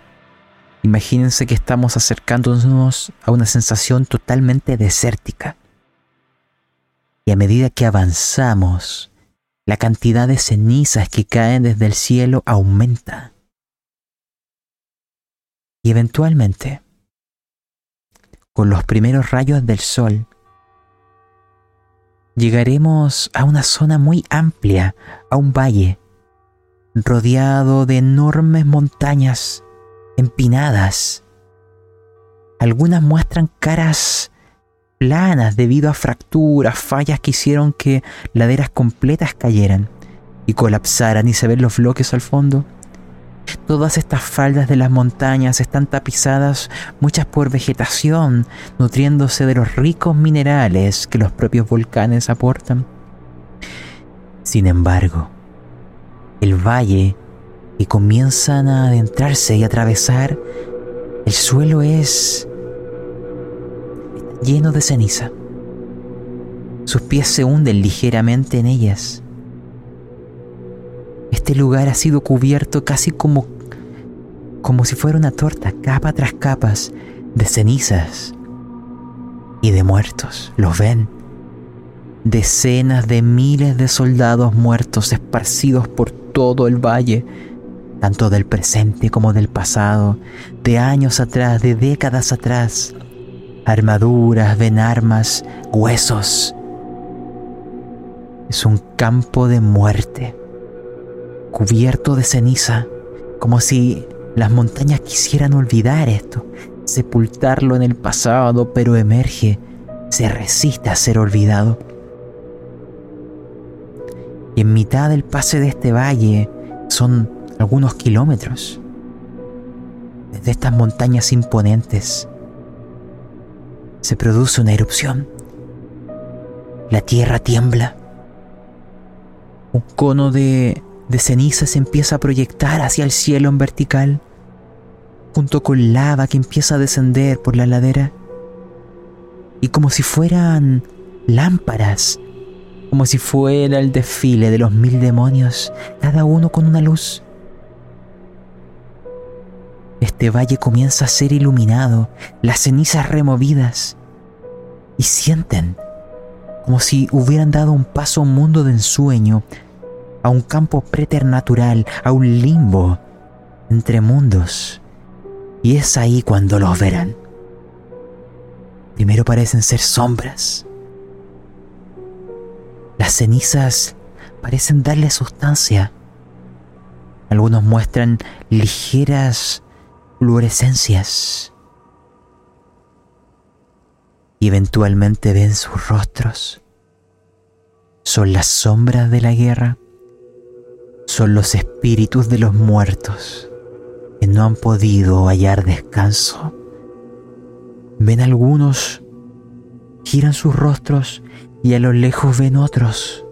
Imagínense que estamos acercándonos a una sensación totalmente desértica. Y a medida que avanzamos, la cantidad de cenizas que caen desde el cielo aumenta. Y eventualmente, con los primeros rayos del sol, llegaremos a una zona muy amplia, a un valle, rodeado de enormes montañas empinadas. Algunas muestran caras planas debido a fracturas, fallas que hicieron que laderas completas cayeran y colapsaran y se ven los bloques al fondo. Todas estas faldas de las montañas están tapizadas, muchas por vegetación, nutriéndose de los ricos minerales que los propios volcanes aportan. Sin embargo, el valle que comienzan a adentrarse y atravesar, el suelo es lleno de ceniza. Sus pies se hunden ligeramente en ellas. Este lugar ha sido cubierto casi como como si fuera una torta, capa tras capas de cenizas y de muertos. ¿Los ven? Decenas de miles de soldados muertos esparcidos por todo el valle, tanto del presente como del pasado, de años atrás, de décadas atrás armaduras, ven armas, huesos. Es un campo de muerte, cubierto de ceniza, como si las montañas quisieran olvidar esto, sepultarlo en el pasado, pero emerge, se resiste a ser olvidado. Y en mitad del pase de este valle son algunos kilómetros. Desde estas montañas imponentes se produce una erupción. La tierra tiembla. Un cono de, de ceniza se empieza a proyectar hacia el cielo en vertical, junto con lava que empieza a descender por la ladera. Y como si fueran lámparas, como si fuera el desfile de los mil demonios, cada uno con una luz. Este valle comienza a ser iluminado, las cenizas removidas, y sienten como si hubieran dado un paso a un mundo de ensueño, a un campo preternatural, a un limbo entre mundos. Y es ahí cuando los verán. Primero parecen ser sombras. Las cenizas parecen darle sustancia. Algunos muestran ligeras fluorescencias. Y eventualmente ven sus rostros. Son las sombras de la guerra. Son los espíritus de los muertos que no han podido hallar descanso. Ven algunos, giran sus rostros y a lo lejos ven otros.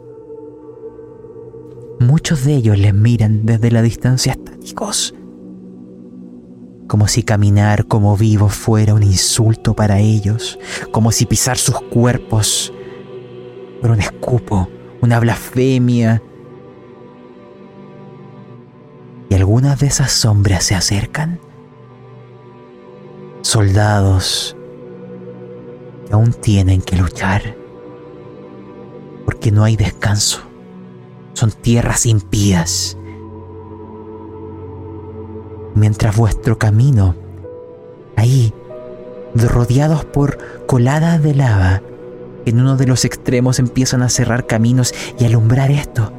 Muchos de ellos les miran desde la distancia estáticos, como si caminar como vivos fuera un insulto para ellos, como si pisar sus cuerpos fuera un escupo, una blasfemia. Y algunas de esas sombras se acercan. Soldados que aún tienen que luchar, porque no hay descanso. Son tierras impías mientras vuestro camino, ahí, rodeados por coladas de lava, en uno de los extremos empiezan a cerrar caminos y alumbrar esto,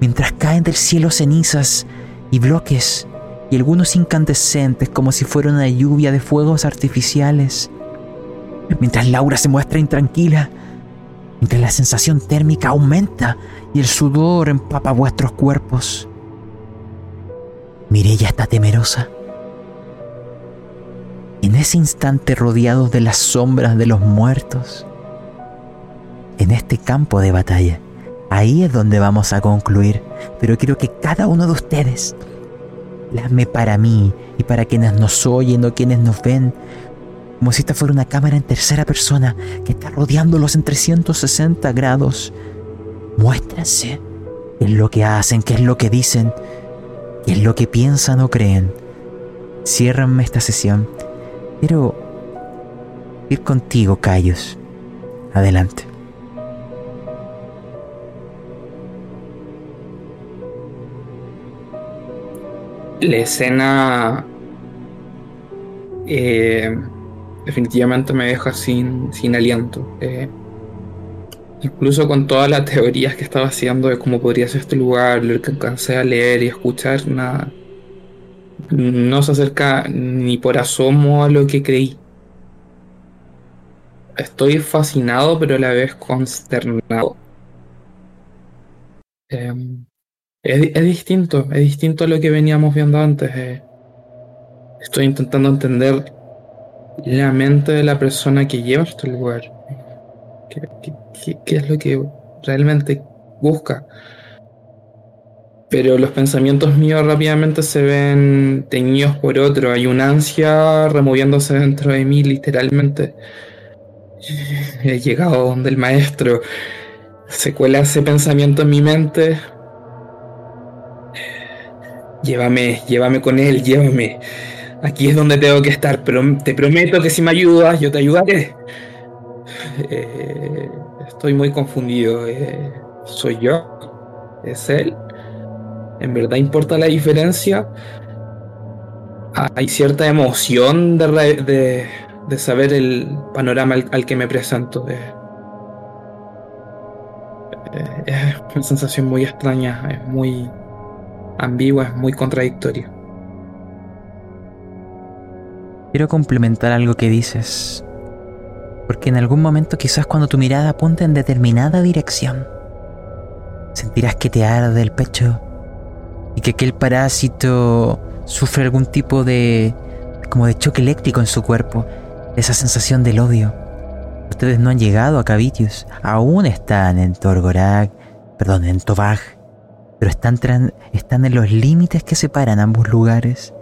mientras caen del cielo cenizas y bloques y algunos incandescentes como si fuera una lluvia de fuegos artificiales, mientras Laura se muestra intranquila, mientras la sensación térmica aumenta y el sudor empapa vuestros cuerpos. Mirella está temerosa. En ese instante rodeados de las sombras de los muertos, en este campo de batalla, ahí es donde vamos a concluir, pero quiero que cada uno de ustedes plasme para mí y para quienes nos oyen o quienes nos ven, como si esta fuera una cámara en tercera persona que está rodeándolos en 360 grados. Muéstrense qué es lo que hacen, qué es lo que dicen, es lo que piensan o creen. Ciérranme esta sesión. Quiero ir contigo, Cayos. Adelante.
La escena eh, definitivamente me deja sin, sin aliento. Eh, incluso con todas las teorías que estaba haciendo de cómo podría ser este lugar, lo que alcancé a leer y escuchar, nada, no se acerca ni por asomo a lo que creí. Estoy fascinado, pero a la vez consternado. Eh, es, distinto, es distinto a lo que veníamos viendo antes. Eh. Estoy intentando entender la mente de la persona que lleva este lugar. ¿Qué, qué, es lo que realmente busca? Pero los pensamientos míos rápidamente se ven teñidos por otro. Hay una ansia removiéndose dentro de mí, literalmente. He llegado donde el maestro. Se cuela ese pensamiento en mi mente, Llévame, llévame con él, llévame. Aquí es donde tengo que estar, pero te prometo que si me ayudas, yo te ayudaré. Eh, estoy muy confundido. Eh, ¿Soy yo? ¿Es él? ¿En verdad importa la diferencia? Hay cierta emoción de, de, saber el panorama al, que me presento. Eh, es una sensación muy extraña, es muy ambigua, es muy contradictoria.
Quiero complementar algo que dices, porque en algún momento quizás cuando tu mirada apunta en determinada dirección, sentirás que te arde el pecho y que aquel parásito sufre algún tipo de como de choque eléctrico en su cuerpo, esa sensación del odio. Ustedes no han llegado a Cavitius, aún están en Torgorak, perdón, en Tobag, pero están, están en los límites que separan ambos lugares.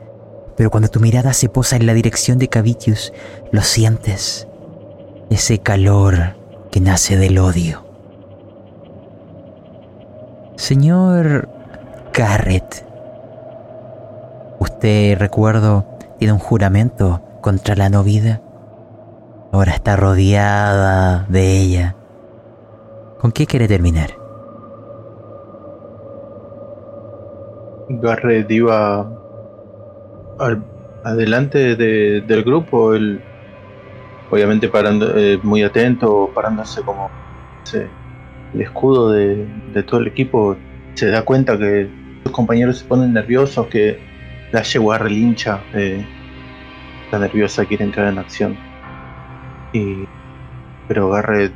Pero cuando tu mirada se posa en la dirección de Cavitius, lo sientes. Ese calor que nace del odio. Señor Garrett, usted, recuerdo, tiene un juramento contra la no vida. Ahora está rodeada de ella. ¿Con qué quiere terminar?
Garrett iba al- adelante de- del grupo, él obviamente parando, eh, muy atento, parándose como el escudo de, todo el equipo, se da cuenta que sus compañeros se ponen nerviosos, que la yegua relincha, eh, está nerviosa, quiere entrar en acción. Y, pero Garrett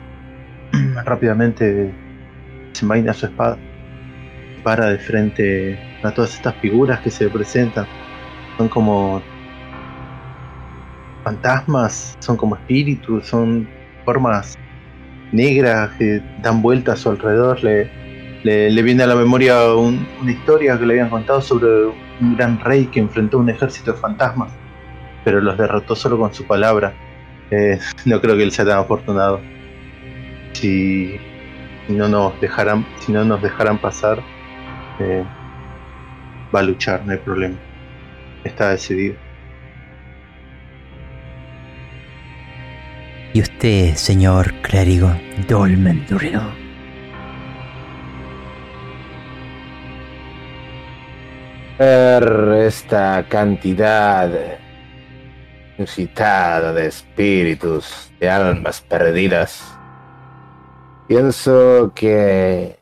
rápidamente desenvaina su espada para de frente a todas estas figuras que se presentan. Son como fantasmas, son como espíritus, son formas negras que dan vueltas a su alrededor. Le, le, viene a la memoria un- una historia que le habían contado sobre un gran rey que enfrentó un ejército de fantasmas, pero los derrotó solo con su palabra. No creo que él sea tan afortunado. Si, si no nos dejaran, si no nos dejaran pasar, eh, va a luchar, no hay problema. Está decidido.
Y usted, señor clérigo Dolmen
Ver esta cantidad inusitada de espíritus, de almas perdidas. Pienso que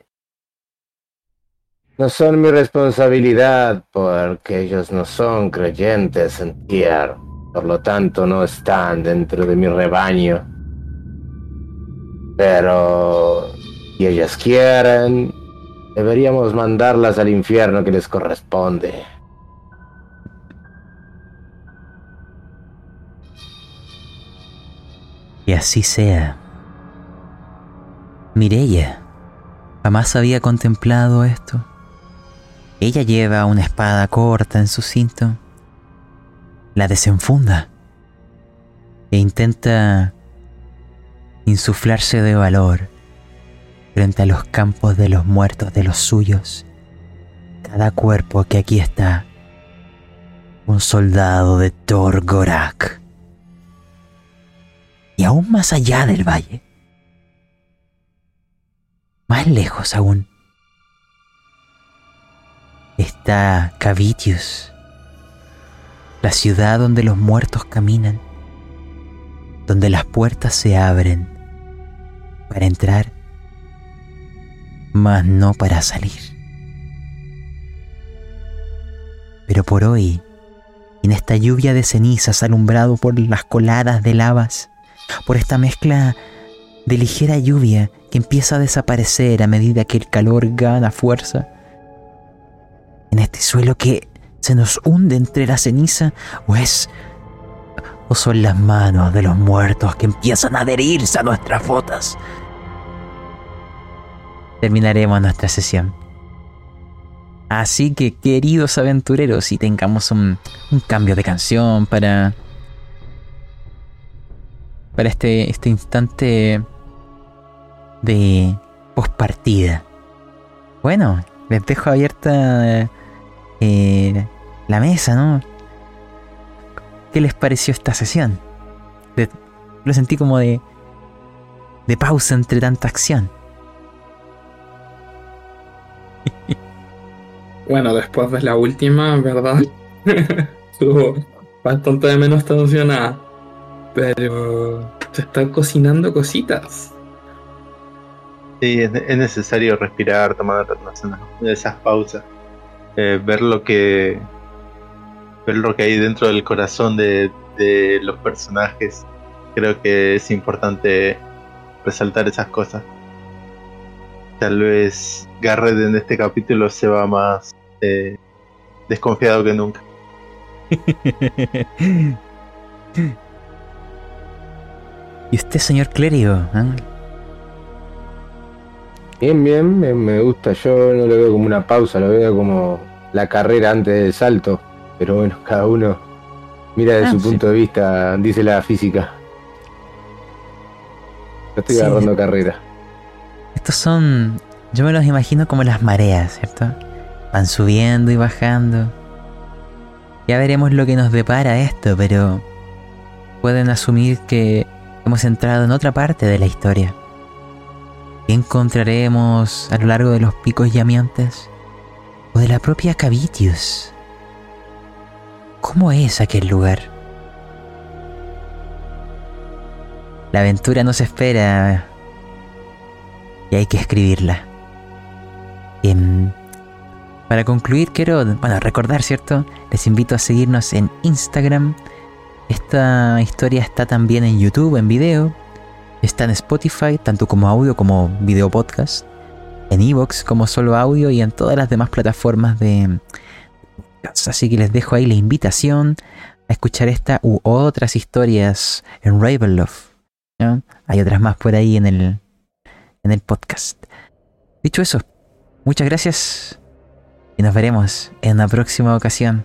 no son mi responsabilidad porque ellos no son creyentes en Tier, por lo tanto no están dentro de mi rebaño. Pero si ellas quieren, deberíamos mandarlas al infierno que les corresponde.
y así sea. Mireia jamás había contemplado esto. Ella lleva una espada corta en su cinto, la desenfunda e intenta insuflarse de valor frente a los campos de los muertos de los suyos. Cada cuerpo que aquí está, un soldado de Thor Gorak. Y aún más allá del valle, más lejos aún, está Cavitius, la ciudad donde los muertos caminan, donde las puertas se abren para entrar, mas no para salir. Pero por hoy, en esta lluvia de cenizas alumbrado por las coladas de lavas, por esta mezcla de ligera lluvia que empieza a desaparecer a medida que el calor gana fuerza, en este suelo que se nos hunde entre la ceniza, o es o son las manos de los muertos que empiezan a adherirse a nuestras botas. Terminaremos nuestra sesión. Así que, queridos aventureros, si tengamos un, un cambio de canción para. para este, este instante de postpartida. Bueno, les dejo abierta eh, la mesa, ¿no? ¿Qué les pareció esta sesión? De- lo sentí como de. de pausa entre tanta acción.
Bueno, después de la última, ¿verdad? Estuvo bastante de menos tensionada. Pero se están cocinando cositas.
Sí, es, es necesario respirar, tomar una de esas pausas, eh, ver lo que ver lo que hay dentro del corazón de, de los personajes. Creo que es importante resaltar esas cosas. Tal vez Garrett en este capítulo se va más eh, desconfiado que nunca.
¿Y usted, señor clérigo? ¿eh?
Bien, bien, me, me gusta. Yo no lo veo como una pausa, lo veo como la carrera antes del salto. Pero bueno, cada uno mira desde
Ah,
su
sí.
punto de vista, dice la física. Yo estoy
Sí.
agarrando carrera.
Estos son, yo me los imagino como las mareas, ¿cierto? Van subiendo y bajando. Ya veremos lo que nos depara esto, pero pueden asumir que hemos entrado en otra parte de la historia. ¿Qué encontraremos a lo largo de los picos llameantes? ¿O de la propia Cavitius? ¿Cómo es aquel lugar? La aventura nos espera y hay que escribirla. Em, para concluir, quiero bueno, recordar, ¿cierto? Les invito a seguirnos en Instagram. Esta historia está también en YouTube, en video. Está en Spotify, tanto como audio como video podcast. En Evox como solo audio y en todas las demás plataformas de... Así que les dejo ahí la invitación a escuchar esta u otras historias en Ravenloft. ¿no? Hay otras más por ahí en el, en el podcast. Dicho eso, muchas gracias y nos veremos en una próxima ocasión.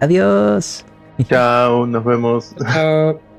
Adiós.
Chao, nos vemos.
Chao.